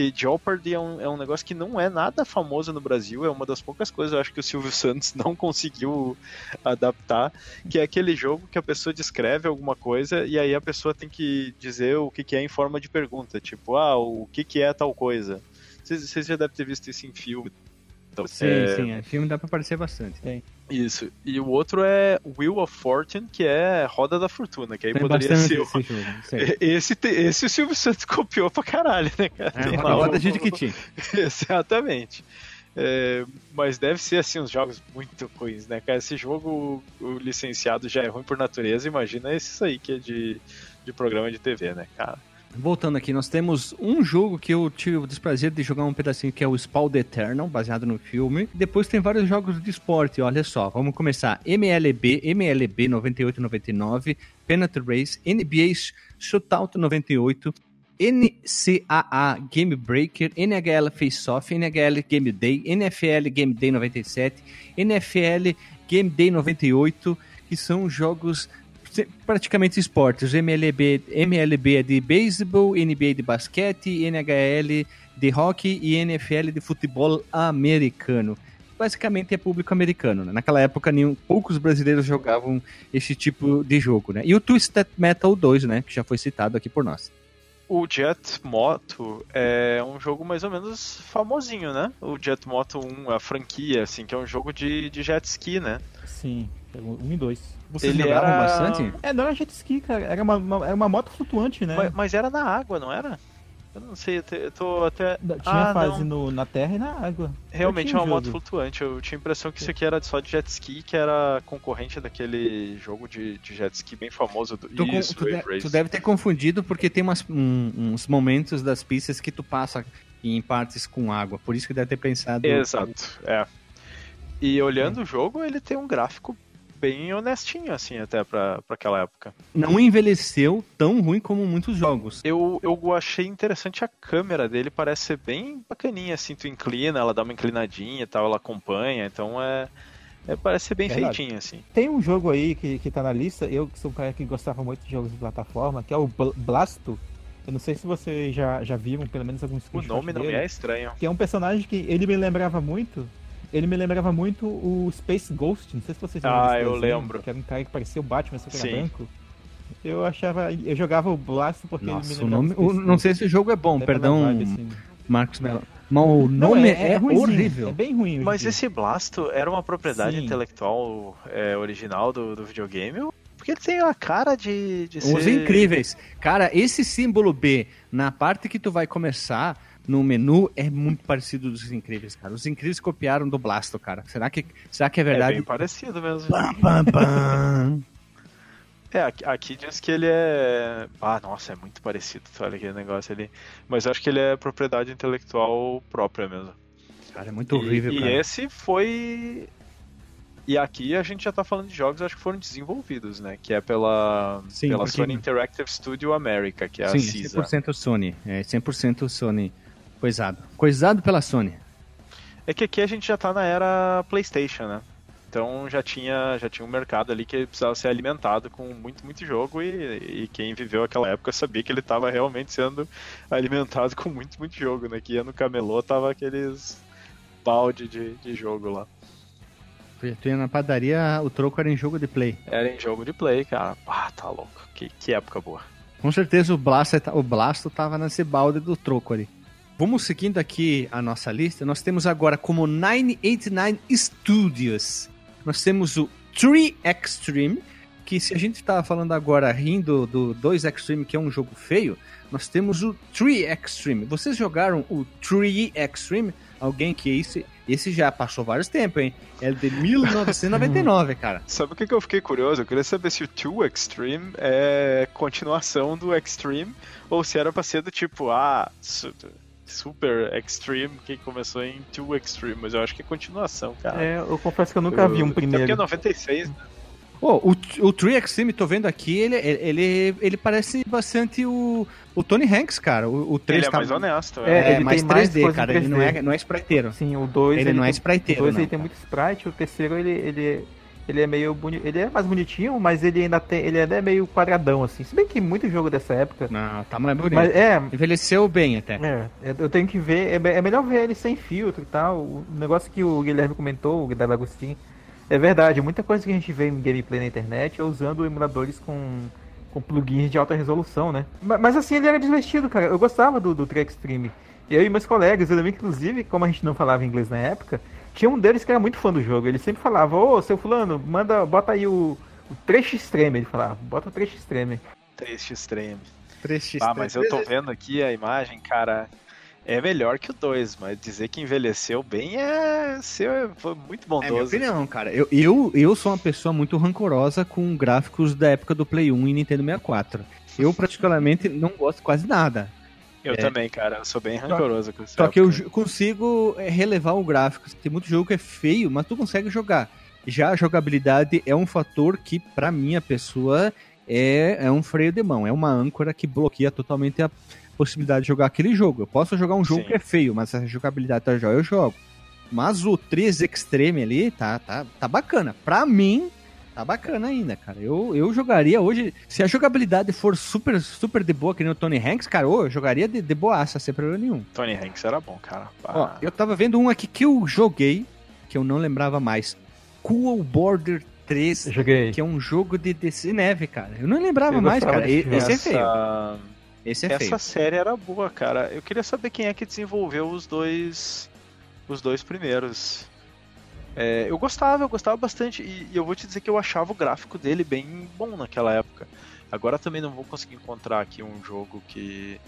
Que Jeopardy é um, é um negócio que não é nada famoso no Brasil, é uma das poucas coisas, eu acho que o Silvio Santos não conseguiu adaptar, que é aquele jogo que a pessoa descreve alguma coisa e aí a pessoa tem que dizer o que, que é em forma de pergunta, tipo, ah, o que, que é tal coisa? Vocês, já devem ter visto isso em filme. Então, Sim, é, sim, é. filme dá pra aparecer bastante. Isso. E o outro é Wheel of Fortune, que é Roda da Fortuna, que aí Tem poderia ser. esse jogo. Esse, esse o Silvio Santos copiou pra caralho, né, cara? É, Tem roda, roda de Jequiti. Exatamente. É, mas deve ser assim uns jogos muito ruins, né, cara? Esse jogo, o licenciado já é ruim por natureza, imagina esse aí que é de, de programa de TV, né, cara? Voltando aqui, nós temos um jogo que eu tive o desprazer de jogar um pedacinho, que é o Spawn Eternal, baseado no filme. Depois tem vários jogos de esporte, olha só. Vamos começar. MLB, MLB 98-99, Penalty Race, NBA Shootout 98, NCAA Game Breaker, NHL Face Off, NHL Game Day, NFL Game Day 97, NFL Game Day 98, que são jogos praticamente esportes. MLB, MLB é de beisebol, NBA de basquete, NHL de hockey e NFL de futebol americano. Basicamente é público americano. Né? Naquela época, nenhum, poucos brasileiros jogavam esse tipo de jogo. Né? E o Twisted Metal 2, né? que já foi citado aqui por nós. O Jet Moto é um jogo mais ou menos famosinho, né? O Jet Moto 1, a franquia, assim, que é um jogo de, de jet ski, né? sim, um e dois. Vocês Ele era- bastante? É, não era jet ski, cara. Era uma, uma- era uma moto flutuante, né? Mas, mas era na água, não era? Eu não sei, eu tô até. Tinha Ah, fase no, na terra e na água. Realmente é uma um moto jogo. flutuante. Eu tinha a impressão que isso aqui era só de jet ski, que era concorrente daquele jogo de, de jet ski bem famoso do Tu, isso, tu de- Race. tu deve ter confundido porque tem umas- um- uns momentos das pistas que tu passa em partes com água. Por isso que deve ter pensado. Exato, é. E olhando o jogo, ele tem um gráfico bem honestinho, assim, até pra, pra aquela época. Não envelheceu tão ruim como muitos jogos. Eu, eu achei interessante a câmera dele, parece ser bem bacaninha, assim, tu inclina, ela dá uma inclinadinha e tal, ela acompanha, então é. é parece ser bem Verdade. feitinho, assim. Tem um jogo aí que, que tá na lista, eu que sou um cara que gostava muito de jogos de plataforma, que é o Bl- Blasto. Eu não sei se vocês já, já viram pelo menos alguns O nome não me dele, é estranho. Que é um personagem que ele me lembrava muito. Ele me lembrava muito o Space Ghost. Não sei se vocês Ah, esse eu desenho, lembro. Que era um cara que parecia o Batman, só que era Sim. branco. Eu achava. Eu jogava o Blasto porque Nossa, ele o me lembrava nome. do o- não sei se o jogo é bom, Até perdão, vibe, assim. Marcos Mello. Mas o Não, nome é, ruinzinho, horrível. É bem ruim. Mas dia. esse Blasto era uma propriedade Sim. intelectual é, original do, do videogame? Porque ele tem a cara de, de Os ser... incríveis. Cara, esse símbolo B, na parte que tu vai começar no menu, é muito parecido dos incríveis, cara. Os incríveis copiaram do Blasto, cara. Será que, será que é É verdade? bem parecido mesmo. Pam, pam, pam. É, aqui, aqui diz que ele é. Ah, nossa, é muito parecido. Olha aquele negócio ali. Mas eu acho que ele é propriedade intelectual própria mesmo. Cara, é muito horrível, e, cara. E esse foi. E aqui a gente já tá falando de jogos, acho que foram desenvolvidos, né? Que é pela, Sim, pela porque- Sony Interactive Studio America, que é a Sim, CISA. 100% Sony. É 100% Sony. Coisado. Coisado pela Sony. É que aqui a gente já tá na era PlayStation, né? Então já tinha, já tinha um mercado ali que precisava ser alimentado com muito, muito jogo e, e quem viveu aquela época sabia que ele estava realmente sendo alimentado com muito, muito jogo, né? Que ia no camelô, tava aqueles balde de, de jogo lá. Tu ia na padaria, o troco era em jogo de play. Era em jogo de play, cara. Ah, tá louco. Que, que época boa. Com certeza o Blasto, o Blasto tava nesse balde do troco ali. Vamos seguindo aqui a nossa lista. Nós temos agora como 989 Studios. Nós temos o 3 Extreme, que se a gente tá falando agora rindo do 2 Extreme, que é um jogo feio, nós temos o 3 Extreme. Vocês jogaram o 3 Extreme? Alguém que esse, esse já passou vários tempos, hein? É de 1999, cara. Sabe o que, que eu fiquei curioso? Eu queria saber se o 2 Extreme é continuação do Extreme ou se era pra ser do tipo, ah, Super Extreme, que começou em 2 Extreme, mas eu acho que é continuação, cara. É, eu confesso que eu nunca vi um Até porque é primeiro. 96, né? Pô, o, o 3 Extreme, tô vendo aqui, ele, ele, ele parece bastante o, o Tony Hanks, cara. O, o 3 Ele é tá, mais honesto. É, É, É, ele mais tem mais 3D, coisa em cara. Ele não 3D. é, não é spriteiro. Sim, o 2 Ele não é tem- spriteiro, O 2 não, ele tem muito sprite, o terceiro ele, ele, ele é meio boni... ele é mais bonitinho, mas ele ainda tem. Ele ainda é meio quadradão, assim. Se bem que muito jogo dessa época. Não, tá mais bonito. Mas é, Envelheceu bem até. É, eu tenho que ver, é, é melhor ver ele sem filtro e tal. O negócio que o Guilherme comentou, o Guilherme Agostinho, é verdade. Muita coisa que a gente vê em gameplay na internet é usando emuladores com, com plugins de alta resolução, né? Ma- Mas, assim, ele era divertido, cara. Eu gostava do, do Trek Extreme. Eu e meus colegas, eu lembro que, inclusive, como a gente não falava inglês na época, tinha um deles que era muito fã do jogo. Ele sempre falava, ô, seu fulano, manda, bota aí o, o trecho extreme. Ele falava, bota o trecho extreme. 3 Extreme. 3x. Ah, mas eu tô vendo aqui a imagem, cara. É melhor que o 2, mas dizer que envelheceu bem é ser foi muito É minha bondoso. opinião, cara. Eu, eu, eu sou uma pessoa muito rancorosa com gráficos da época do Play 1 e Nintendo 64. Eu, particularmente, não gosto quase nada. Eu é. também, cara. Eu sou bem rancoroso com isso. Só que eu consigo é, relevar o gráfico. Tem muito jogo que é feio, mas tu consegue jogar. Já a jogabilidade é um fator que, pra minha pessoa, é, é um freio de mão. É uma âncora que bloqueia totalmente a possibilidade de jogar aquele jogo. Eu posso jogar um jogo Sim. que é feio, mas a jogabilidade tá jóia, eu jogo. Mas o 3 Extreme ali tá, tá, tá bacana. Pra mim, tá bacana ainda, cara. Eu, eu jogaria hoje. Se a jogabilidade for super, super de boa, que nem o Tony Hanks, cara, ô, eu jogaria de, de boaça, sem problema nenhum. Tony Hanks era bom, cara. Ó, eu tava vendo um aqui que eu joguei, que eu não lembrava mais. Cool Border 3, Eu joguei. que é um jogo de, de neve, cara. Eu não lembrava Eu mais, cara. Esse é feio. essa, Esse é essa feio. série era boa, cara. Eu queria saber quem é que desenvolveu os dois os dois primeiros. É, eu gostava, eu gostava bastante e, e eu vou te dizer que eu achava o gráfico dele bem bom naquela época. Agora também não vou conseguir encontrar aqui um jogo que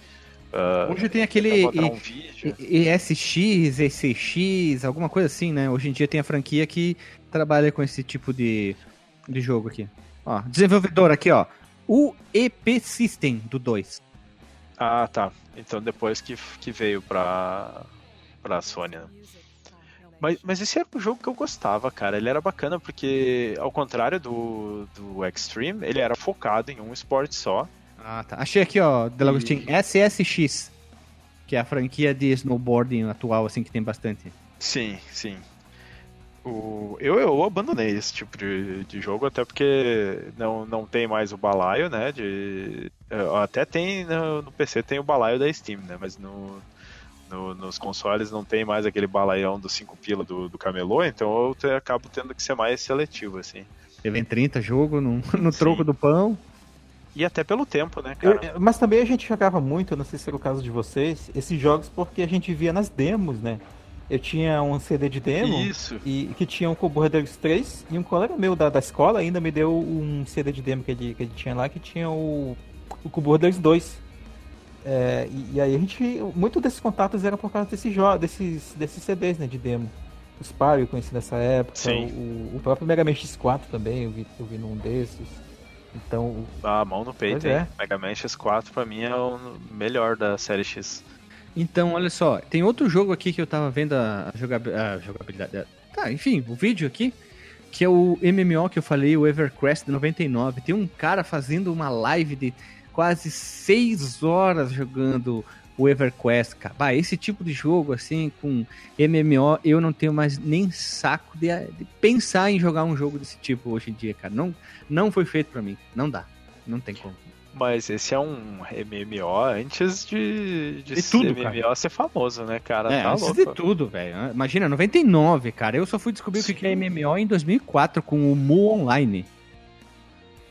ah, Hoje tem aquele um ESX, ECX, alguma coisa assim, né? Hoje em dia tem a franquia que trabalha com esse tipo de, de jogo aqui. Ó, desenvolvedor aqui, ó. O EP System do 2. Ah, tá. Então depois que, que veio pra, pra Sony, né? Mas, mas esse era um jogo que eu gostava, cara. Ele era bacana porque, ao contrário do, do Extreme, ele era focado em um esporte só. Ah, tá. Achei aqui, ó, Delagostin, SSX, que é a franquia de snowboarding atual, assim, que tem bastante. Sim, sim. O, eu, eu abandonei esse tipo de, de jogo, até porque não, não tem mais o balaio, né? De, eh, até tem no, no PC tem o balaio da Steam, né? Mas no, no- nos consoles não tem mais aquele balaião dos 5 pila do, do camelô, então eu te- acabo tendo que ser mais seletivo, assim. Teve em 30 jogo no, no Sim. troco do pão. E até pelo tempo, né, Eu- cara? mas também a gente jogava muito, não sei se era o caso de vocês, esses jogos porque a gente via nas demos, né? Eu tinha um CD de demo Isso. e que tinha um Cool Borders 3 e um colega meu da, da escola ainda me deu um CD de demo que ele, que ele tinha lá que tinha o, o Borders 2. É, e, e aí a gente. Muito desses contatos era por causa desses jogos, desses, desses CDs né, de demo. O Spyro eu conheci nessa época, Sim. o, o próprio Mega Man X4 também, eu vi, eu vi num desses. Então, o- A mão no peito, hein? é. Mega Man X4 pra mim é o melhor da série X. Então, olha só, tem outro jogo aqui que eu tava vendo a, jogabi- a jogabilidade. Tá, enfim, o vídeo aqui, que é o MMO que eu falei, o EverQuest de 99. Tem um cara fazendo uma live de quase 6 horas jogando o EverQuest, cara. Bah, esse tipo de jogo, assim, com MMO, eu não tenho mais nem saco de, de pensar em jogar um jogo desse tipo hoje em dia, cara. Não, não foi feito pra mim. Não dá. Não tem como. Mas esse é um MMO antes de, de, De tudo, MMO ser famoso, né, cara? É, tá antes louco. de tudo, velho. Imagina, 99, cara. Eu só fui descobrir o que que é MMO em 2004 com o Mu Online.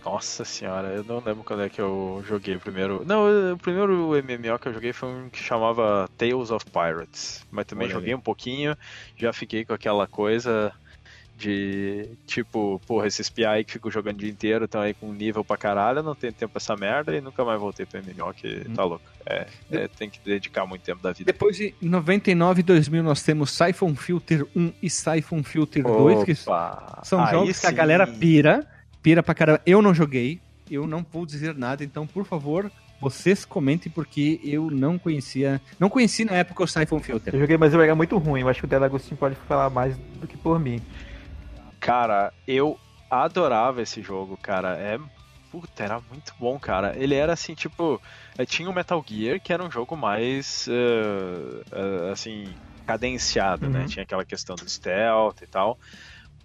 Nossa senhora, eu não lembro quando é que eu joguei o primeiro. Não, o primeiro MMO que eu joguei foi um que chamava Tales of Pirates. Mas também Olha joguei um pouquinho, já fiquei com aquela coisa De tipo, porra, esses PI aí que ficam jogando o dia inteiro estão aí com nível pra caralho, não tenho tempo pra essa merda e nunca mais voltei pro MMO, que tá louco. É, é, tem que dedicar muito tempo da vida. Depois de 99 e 2000 nós temos Siphon Filter 1 e Siphon Filter 2, que Opa, são jogos que a sim. galera pira, pira pra caramba. Eu não joguei, eu não vou dizer nada, então por favor, vocês comentem porque eu não conhecia, não conheci na época o Siphon Filter. Eu joguei, mas eu era muito ruim. Eu acho que o Delagostinho pode falar mais do que por mim. Cara, eu adorava esse jogo, cara. É. Puta, era muito bom, cara. Ele era assim, tipo. eh, Tinha o Metal Gear, que era um jogo mais. eh, eh, assim. cadenciado, né? Uhum. Tinha aquela questão do stealth e tal.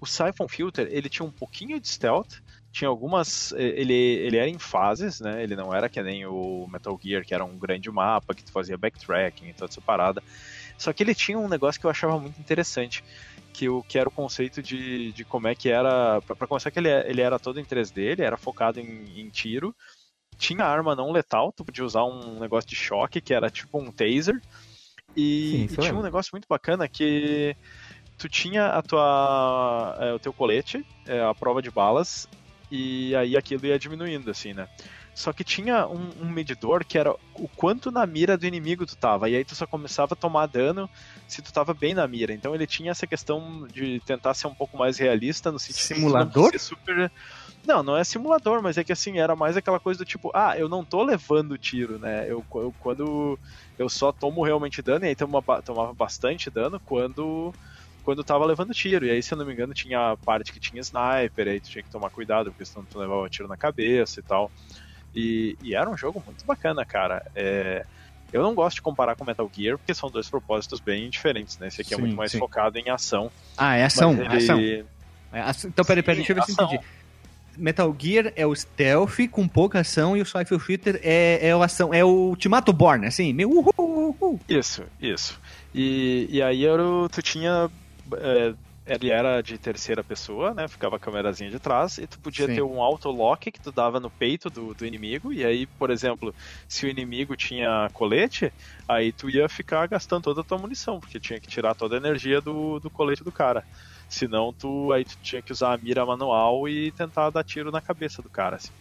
O Siphon Filter, ele tinha um pouquinho de stealth. Tinha algumas. Ele, ele era em fases, né? Ele não era que nem o Metal Gear, que era um grande mapa, que tu fazia backtracking e toda essa parada. Só que ele tinha um negócio que eu achava muito interessante que, o, que era o conceito de, de como é que era. Pra, pra começar, que ele, ele era todo em 3D, ele era focado em, em tiro. Tinha arma não letal, tu podia usar um negócio de choque, que era tipo um taser. E, Sim, e tinha um negócio muito bacana que tu tinha a tua, é, o teu colete, é, a prova de balas, e aí aquilo ia diminuindo, assim, né? Só que tinha um, um medidor que era o quanto na mira do inimigo tu tava, e aí tu só começava a tomar dano se tu tava bem na mira. Então ele tinha essa questão de tentar ser um pouco mais realista no sentido de Simulador? ser super. Não, não é simulador, mas é que assim, era mais aquela coisa do tipo, ah, eu não tô levando tiro, né? Eu, eu- quando eu só tomo realmente dano, e aí tomava bastante dano quando quando tava levando tiro. E aí, se eu não me engano, tinha a parte que tinha sniper, aí tu tinha que tomar cuidado, porque senão tu levava tiro na cabeça e tal. E, e era um jogo muito bacana, cara. É, eu não gosto de comparar com Metal Gear, porque são dois propósitos bem diferentes, né? Esse aqui é Sim, muito mais sim. focado em ação. Ah, é ação, é ação. ele- É ação. Então, peraí, peraí, deixa eu ver se eu entendi. Metal Gear é o stealth com pouca ação e o Siphon Filter é, é o ação, é o Ultimato Born, assim, meio uhul, uhul. Isso, isso. E, e aí era, tu tinha. É, ele era de terceira pessoa, né? Ficava a câmerazinha de trás, e tu podia Sim. ter um auto-lock que tu dava no peito do, do inimigo, e aí, por exemplo, se o inimigo tinha colete, aí tu ia ficar gastando toda a tua munição, porque tinha que tirar toda a energia do, do colete do cara. Senão tu aí tu tinha que usar a mira manual e tentar dar tiro na cabeça do cara, assim.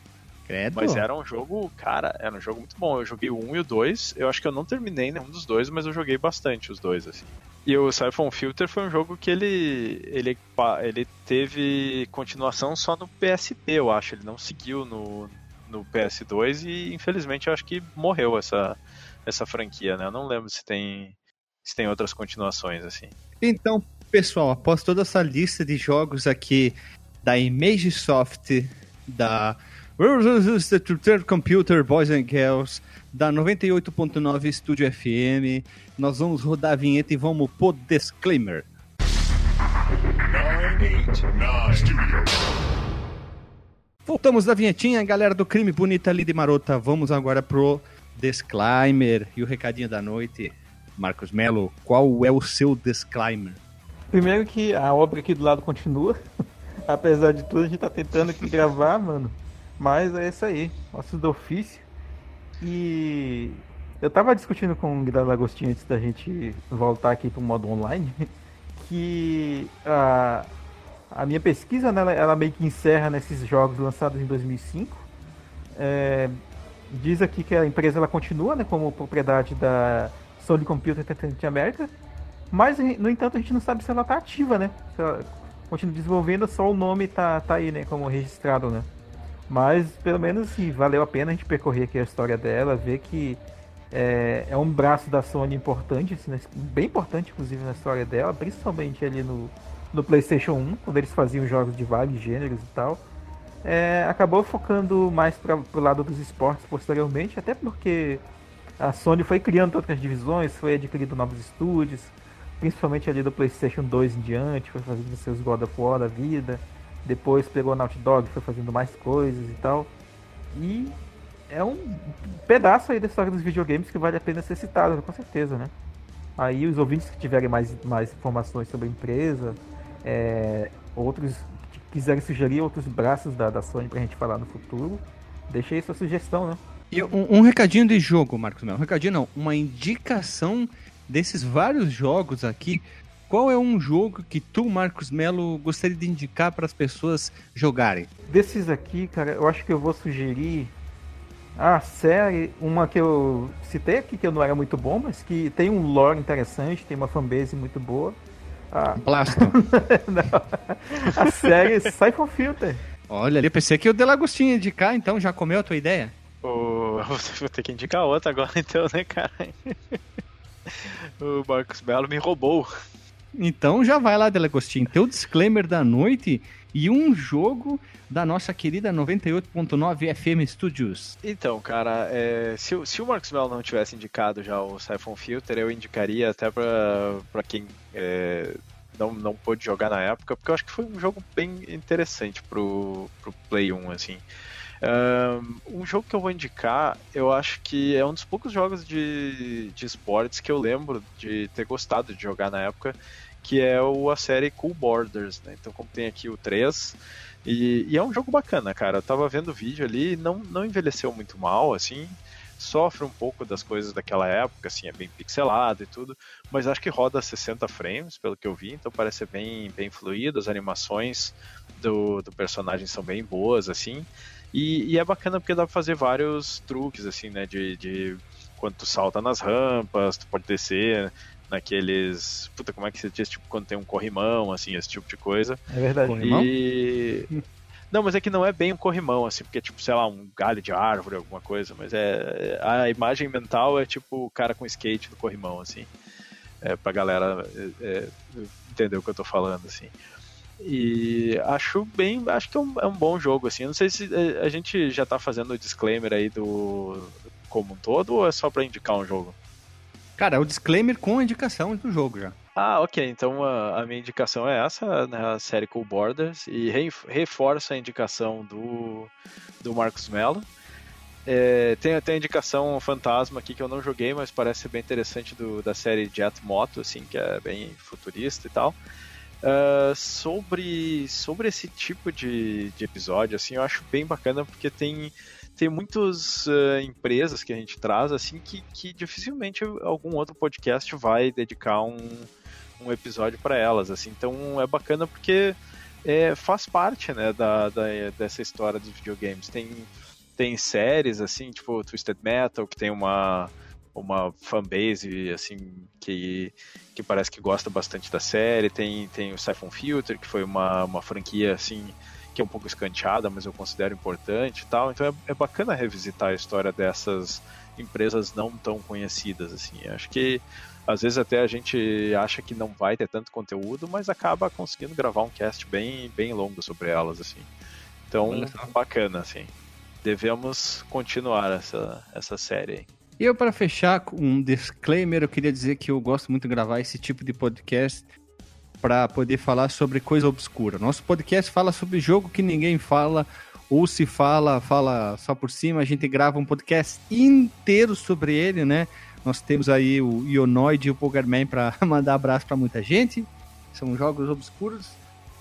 Credo. Mas era um jogo, cara, era um jogo muito bom. Eu joguei o 1 e o 2. Eu acho que eu não terminei nenhum dos dois, mas eu joguei bastante os dois, assim. E o Siphon Filter foi um jogo que ele, ele, ele teve continuação só no PSP, eu acho. Ele não seguiu no, no PS2 e infelizmente eu acho que morreu essa, essa franquia, né? Eu não lembro se tem, se tem outras continuações, assim. Então, pessoal, após toda essa lista de jogos aqui da Imagesoft, da Computer Boys and Girls, da 98.9 Studio FM, nós vamos rodar a vinheta e vamos pro disclaimer. Voltamos da vinhetinha, galera do Crime Bonita, Lida e Marota. Vamos agora pro disclaimer e o recadinho da noite. Marcos Melo, qual é o seu disclaimer? Primeiro que a obra aqui do lado continua. Apesar de tudo, a gente tá tentando aqui gravar, mano. Mas é isso aí. Ossos do ofício. E eu tava discutindo com o Guilherme Agostinho antes da gente voltar aqui pro modo online. Que a, a minha pesquisa, né, ela, meio que encerra nesses jogos lançados em 2005. É, diz aqui que a empresa ela continua né, como propriedade da Sony Computer Entertainment América. Mas, no entanto, a gente não sabe se ela tá ativa, né? Se ela continua desenvolvendo, só o nome tá, tá aí, né? Como registrado, né? Mas, pelo menos, assim, valeu a pena a gente percorrer aqui a história dela, ver que é, é um braço da Sony importante, assim, né? bem importante, inclusive, na história dela, principalmente ali no, no PlayStation 1, quando eles faziam jogos de vários gêneros e tal. É, acabou focando mais para pro lado dos esportes posteriormente, até porque a Sony foi criando outras divisões, foi adquirindo novos estúdios, principalmente ali do PlayStation 2 em diante, foi fazendo seus God of War da vida, depois pegou Naughty Dog, foi fazendo mais coisas e tal. E é um pedaço aí da história dos videogames que vale a pena ser citado, com certeza, né? Aí os ouvintes que tiverem mais, mais informações sobre a empresa, é, outros que quiserem sugerir outros braços da, da Sony pra gente falar no futuro, deixe aí sua sugestão, né? E um, um recadinho de jogo, Marcos Melo. Um recadinho não, uma indicação desses vários jogos aqui. Qual é um jogo que tu, Marcos Melo, gostaria de indicar para as pessoas jogarem? Desses aqui, cara, eu acho que eu vou sugerir a série, uma que eu citei aqui que eu não era muito bom, mas que tem um lore interessante, tem uma fanbase muito boa. A, Blasto. a série Siphon Filter. Olha ali, eu pensei que o Delagostinho ia indicar, então já comeu a tua ideia? O... Vou ter que indicar outra agora então, né, cara? o Marcos Melo me roubou. Então já vai lá, Delagostinho. Teu disclaimer da noite e um jogo da nossa querida 98.9 FM Studios. Então, cara, é, se, se, o Marcos Melo não tivesse indicado já o Siphon Filter, eu indicaria até pra quem é, não, não pôde jogar na época, porque eu acho que foi um jogo bem interessante pro, pro Play 1, assim. Um jogo que eu vou indicar, eu acho que é um dos poucos jogos de, de esportes que eu lembro de ter gostado de jogar na época, que é o, a série Cool Borders, né? Então, como tem aqui o 3, e, e, é um jogo bacana, cara. Eu tava vendo o vídeo ali, não, não envelheceu muito mal, assim, sofre um pouco das coisas daquela época, assim, é bem pixelado e tudo, mas acho que roda 60 frames, pelo que eu vi, então parece ser bem, bem fluido, as animações do, do personagem são bem boas, assim, e, e, é bacana porque dá pra fazer vários truques, assim, né, de, de quando tu salta nas rampas, tu pode descer naqueles. Puta, como é que se diz? Tipo, quando tem um corrimão, assim, esse tipo de coisa. É verdade. Corrimão? E. Não, mas é que não é bem um corrimão, assim, porque é tipo, sei lá, um galho de árvore, alguma coisa, mas é. A imagem mental é tipo o cara com skate do corrimão, assim. É, pra galera é, é entender o que eu tô falando, assim. E acho bem. Acho que é um, é um bom jogo, assim. Eu não sei se é, a gente já tá fazendo o disclaimer aí do. como um todo ou é só pra indicar um jogo? Cara, é o disclaimer com a indicação do jogo já. Ah, ok. Então a, a minha indicação é essa, né, a série Cool Borders, e re, reforça a indicação do, do Marcos Mello. É, tem até a indicação fantasma aqui que eu não joguei, mas parece ser bem interessante do, da série Jet Moto, assim, que é bem futurista e tal. Uh, sobre, sobre esse tipo de, de episódio, assim, eu acho bem bacana porque tem tem muitas uh, empresas que a gente traz assim que, que dificilmente algum outro podcast vai dedicar um, um episódio para elas assim. Então é bacana porque é, faz parte né da, da, dessa história dos videogames. Tem tem séries assim tipo Twisted Metal que tem uma uma fanbase assim que, que parece que gosta bastante da série. Tem tem o Siphon Filter que foi uma, uma franquia assim que é um pouco escanteada, mas eu considero importante e tal. Então é, é bacana revisitar a história dessas empresas não tão conhecidas, assim. Acho que às vezes até a gente acha que não vai ter tanto conteúdo, mas acaba conseguindo gravar um cast bem, bem longo sobre elas, assim. Então, bacana, assim. Devemos continuar essa, essa série aí. E eu, para fechar um disclaimer, eu queria dizer que eu gosto muito de gravar esse tipo de podcast para poder falar sobre coisa obscura. Nosso podcast fala sobre jogo que ninguém fala, ou se fala, fala só por cima. A gente grava um podcast inteiro sobre ele, né? Nós temos aí o Ionoid e o Pokerman para mandar abraço para muita gente. São jogos obscuros.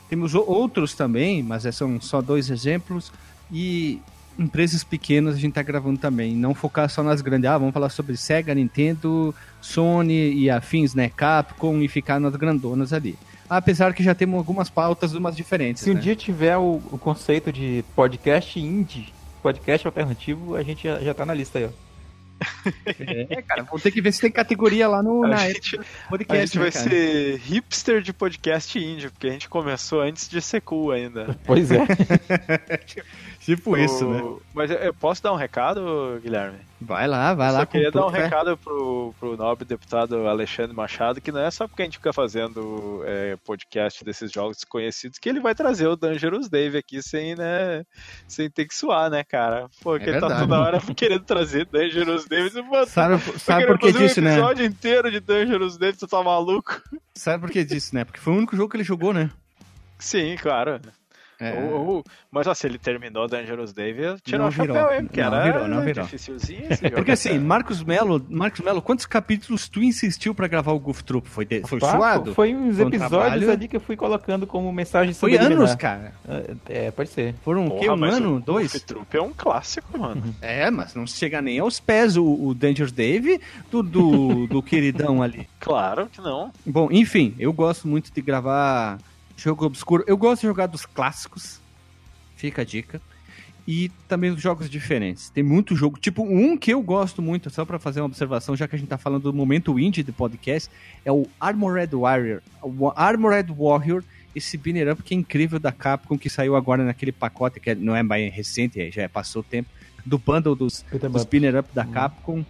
Temos outros também, mas são só dois exemplos. E empresas pequenas a gente tá gravando também. Não focar só nas grandes. Ah, vamos falar sobre Sega, Nintendo, Sony e afins, né? Capcom e ficar nas grandonas ali apesar que já temos algumas pautas umas diferentes. Se um né? dia tiver o, o, conceito de podcast indie, podcast alternativo, a gente já, já tá na lista aí, ó. É, cara, vou ter que ver se tem categoria lá no a na gente, podcast. A gente né, vai cara? ser hipster de podcast indie, porque a gente começou antes de ser cool ainda. Pois é. tipo o... isso, né? Mas eu posso dar um recado, Guilherme? Vai lá, vai lá. Eu queria dar um fé. recado pro, pro nobre deputado Alexandre Machado, que não é só porque a gente fica fazendo é, podcast desses jogos desconhecidos que ele vai trazer o Dangerous Dave aqui sem, né, sem ter que suar, né, cara? Pô, é ele tá toda hora querendo trazer Dangerous Dave. Você, sabe sabe por que disso, um né? episódio inteiro de Dangerous Dave, você tá maluco? Sabe por que disso, né? Porque foi o único jogo que ele jogou, né? Sim, claro. É. Ou- ou- mas ó, se ele terminou Dangerous Dave, tirar Não o chapéu, virou. Porque Não era virou, não virou. dificilzinho esse jogo. Porque assim, Marcos Melo, Marcos Melo, quantos capítulos tu insistiu pra gravar o Goof Troop? Foi, de- foi suado? Foi uns Foi um trabalho. ali que eu fui colocando como mensagem Foi anos, cara. É, pode ser. Foram o Porra, quê? Um ano? o Dois? Goof Troop é um clássico, mano. É, mas não chega nem aos pés o, o Dangerous Dave do, do, do queridão ali. Claro que não. Bom, enfim, eu gosto muito de gravar jogo obscuro. Eu gosto de jogar dos clássicos. Fica a dica. E também os jogos diferentes. Tem muito jogo. Tipo, um que eu gosto muito, só pra fazer uma observação, já que a gente tá falando do momento indie do podcast, é o Armored Warrior. O Armored Warrior, esse binner up que é incrível da Capcom, que saiu agora naquele pacote, que não é mais recente, já passou o tempo, do bundle dos, dos binner up da Capcom.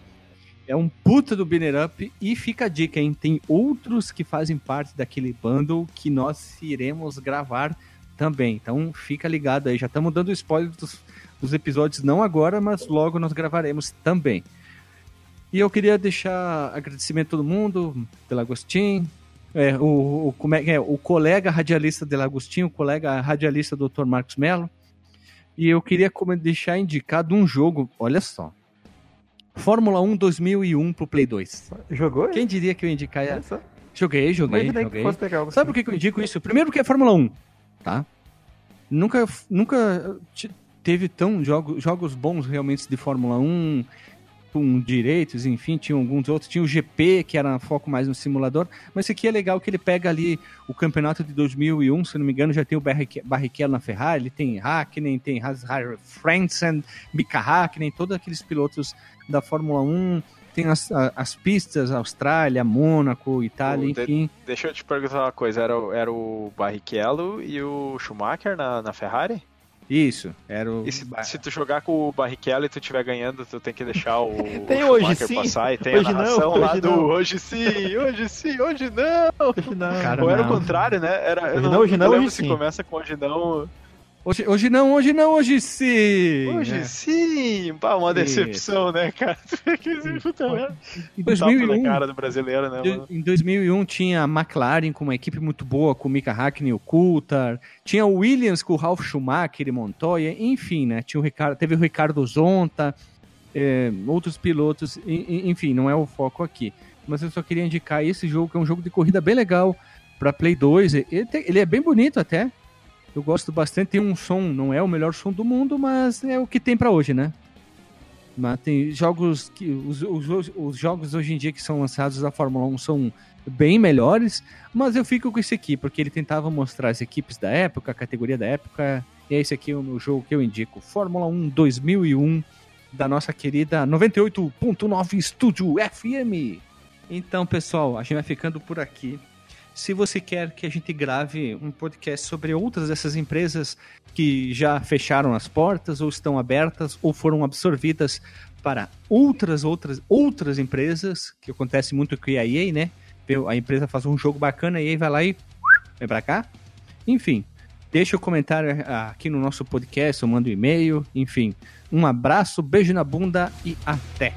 É um puta do binner up e fica a dica, hein? Tem outros que fazem parte daquele bundle que nós iremos gravar também. Então fica ligado aí. Já estamos dando spoiler dos, dos episódios, não agora, mas logo nós gravaremos também. E eu queria deixar agradecimento a todo mundo, Delagostin, é, o, o, como é, é, o colega radialista Delagostin, o colega radialista Dr. Marcos Mello. E eu queria como- deixar indicado um jogo, olha só. Fórmula 1 2001 pro Play 2. Jogou? Quem diria que eu indicar? Só. Joguei, joguei, joguei. legal. Sabe por que que eu indico isso? Primeiro porque é Fórmula 1, tá? Nunca, nunca te- teve tão jogo, jogos bons realmente de Fórmula 1 com direitos, enfim, tinha alguns outros. Tinha o GP, que era foco mais no simulador, mas esse aqui é legal que ele pega ali o campeonato de 2001, se não me engano, já tem o Barrichello na Ferrari, ele tem Hakkinen, tem Haas-Harry Frentzen, Mika Hakkinen, todos aqueles pilotos da Fórmula 1. Tem as, as pistas, Austrália, Mônaco, Itália, de- enfim. Deixa eu te perguntar uma coisa, era, o- era o Barrichello e o Schumacher na, na Ferrari? Isso, era o. E se, se tu jogar com o Barrichello e tu estiver ganhando, tu tem que deixar o, Tem o hoje sim, passar e tem hoje a não, narração lá hoje do não. hoje sim, hoje sim, hoje não. Hoje não. Cara, Ou era não. o contrário, né? Era, Hoje não, não, hoje eu não, lembro hoje se sim. começa com hoje não. Hoje, hoje não, hoje não, hoje sim! Hoje né? sim! Pá, uma decepção, né, cara? Merda. Em Um tapa 2001, na cara do brasileiro, né, mano? em 2001 tinha a McLaren com uma equipe muito boa, com o Mika Hakkinen e o Coulthard. Tinha o Williams com o Ralf Schumacher e Montoya. Enfim, né? Tinha o Ricardo, teve o Ricardo Zonta, é, outros pilotos. Enfim, não é o foco aqui. Mas eu só queria indicar esse jogo, que é um jogo de corrida bem legal para Play 2. Ele, tem- ele é bem bonito até. Eu gosto bastante. Tem um som, não é o melhor som do mundo, mas é o que tem para hoje, né? Mas tem jogos que. Os, os, os jogos hoje em dia que são lançados da Fórmula 1 são bem melhores, mas eu fico com esse aqui, porque ele tentava mostrar as equipes da época, a categoria da época, e é esse aqui o meu jogo que eu indico: Fórmula 1 2001, da nossa querida 98.9 Estúdio FM. Então, pessoal, a gente vai ficando por aqui. Se você quer que a gente grave um podcast sobre outras dessas empresas que já fecharam as portas ou estão abertas ou foram absorvidas para outras outras outras empresas, que acontece muito com a EA, né? A empresa faz um jogo bacana e aí vai lá e vem para cá. Enfim, deixa o comentário aqui no nosso podcast, ou manda um e-mail, enfim. Um abraço, beijo na bunda e até.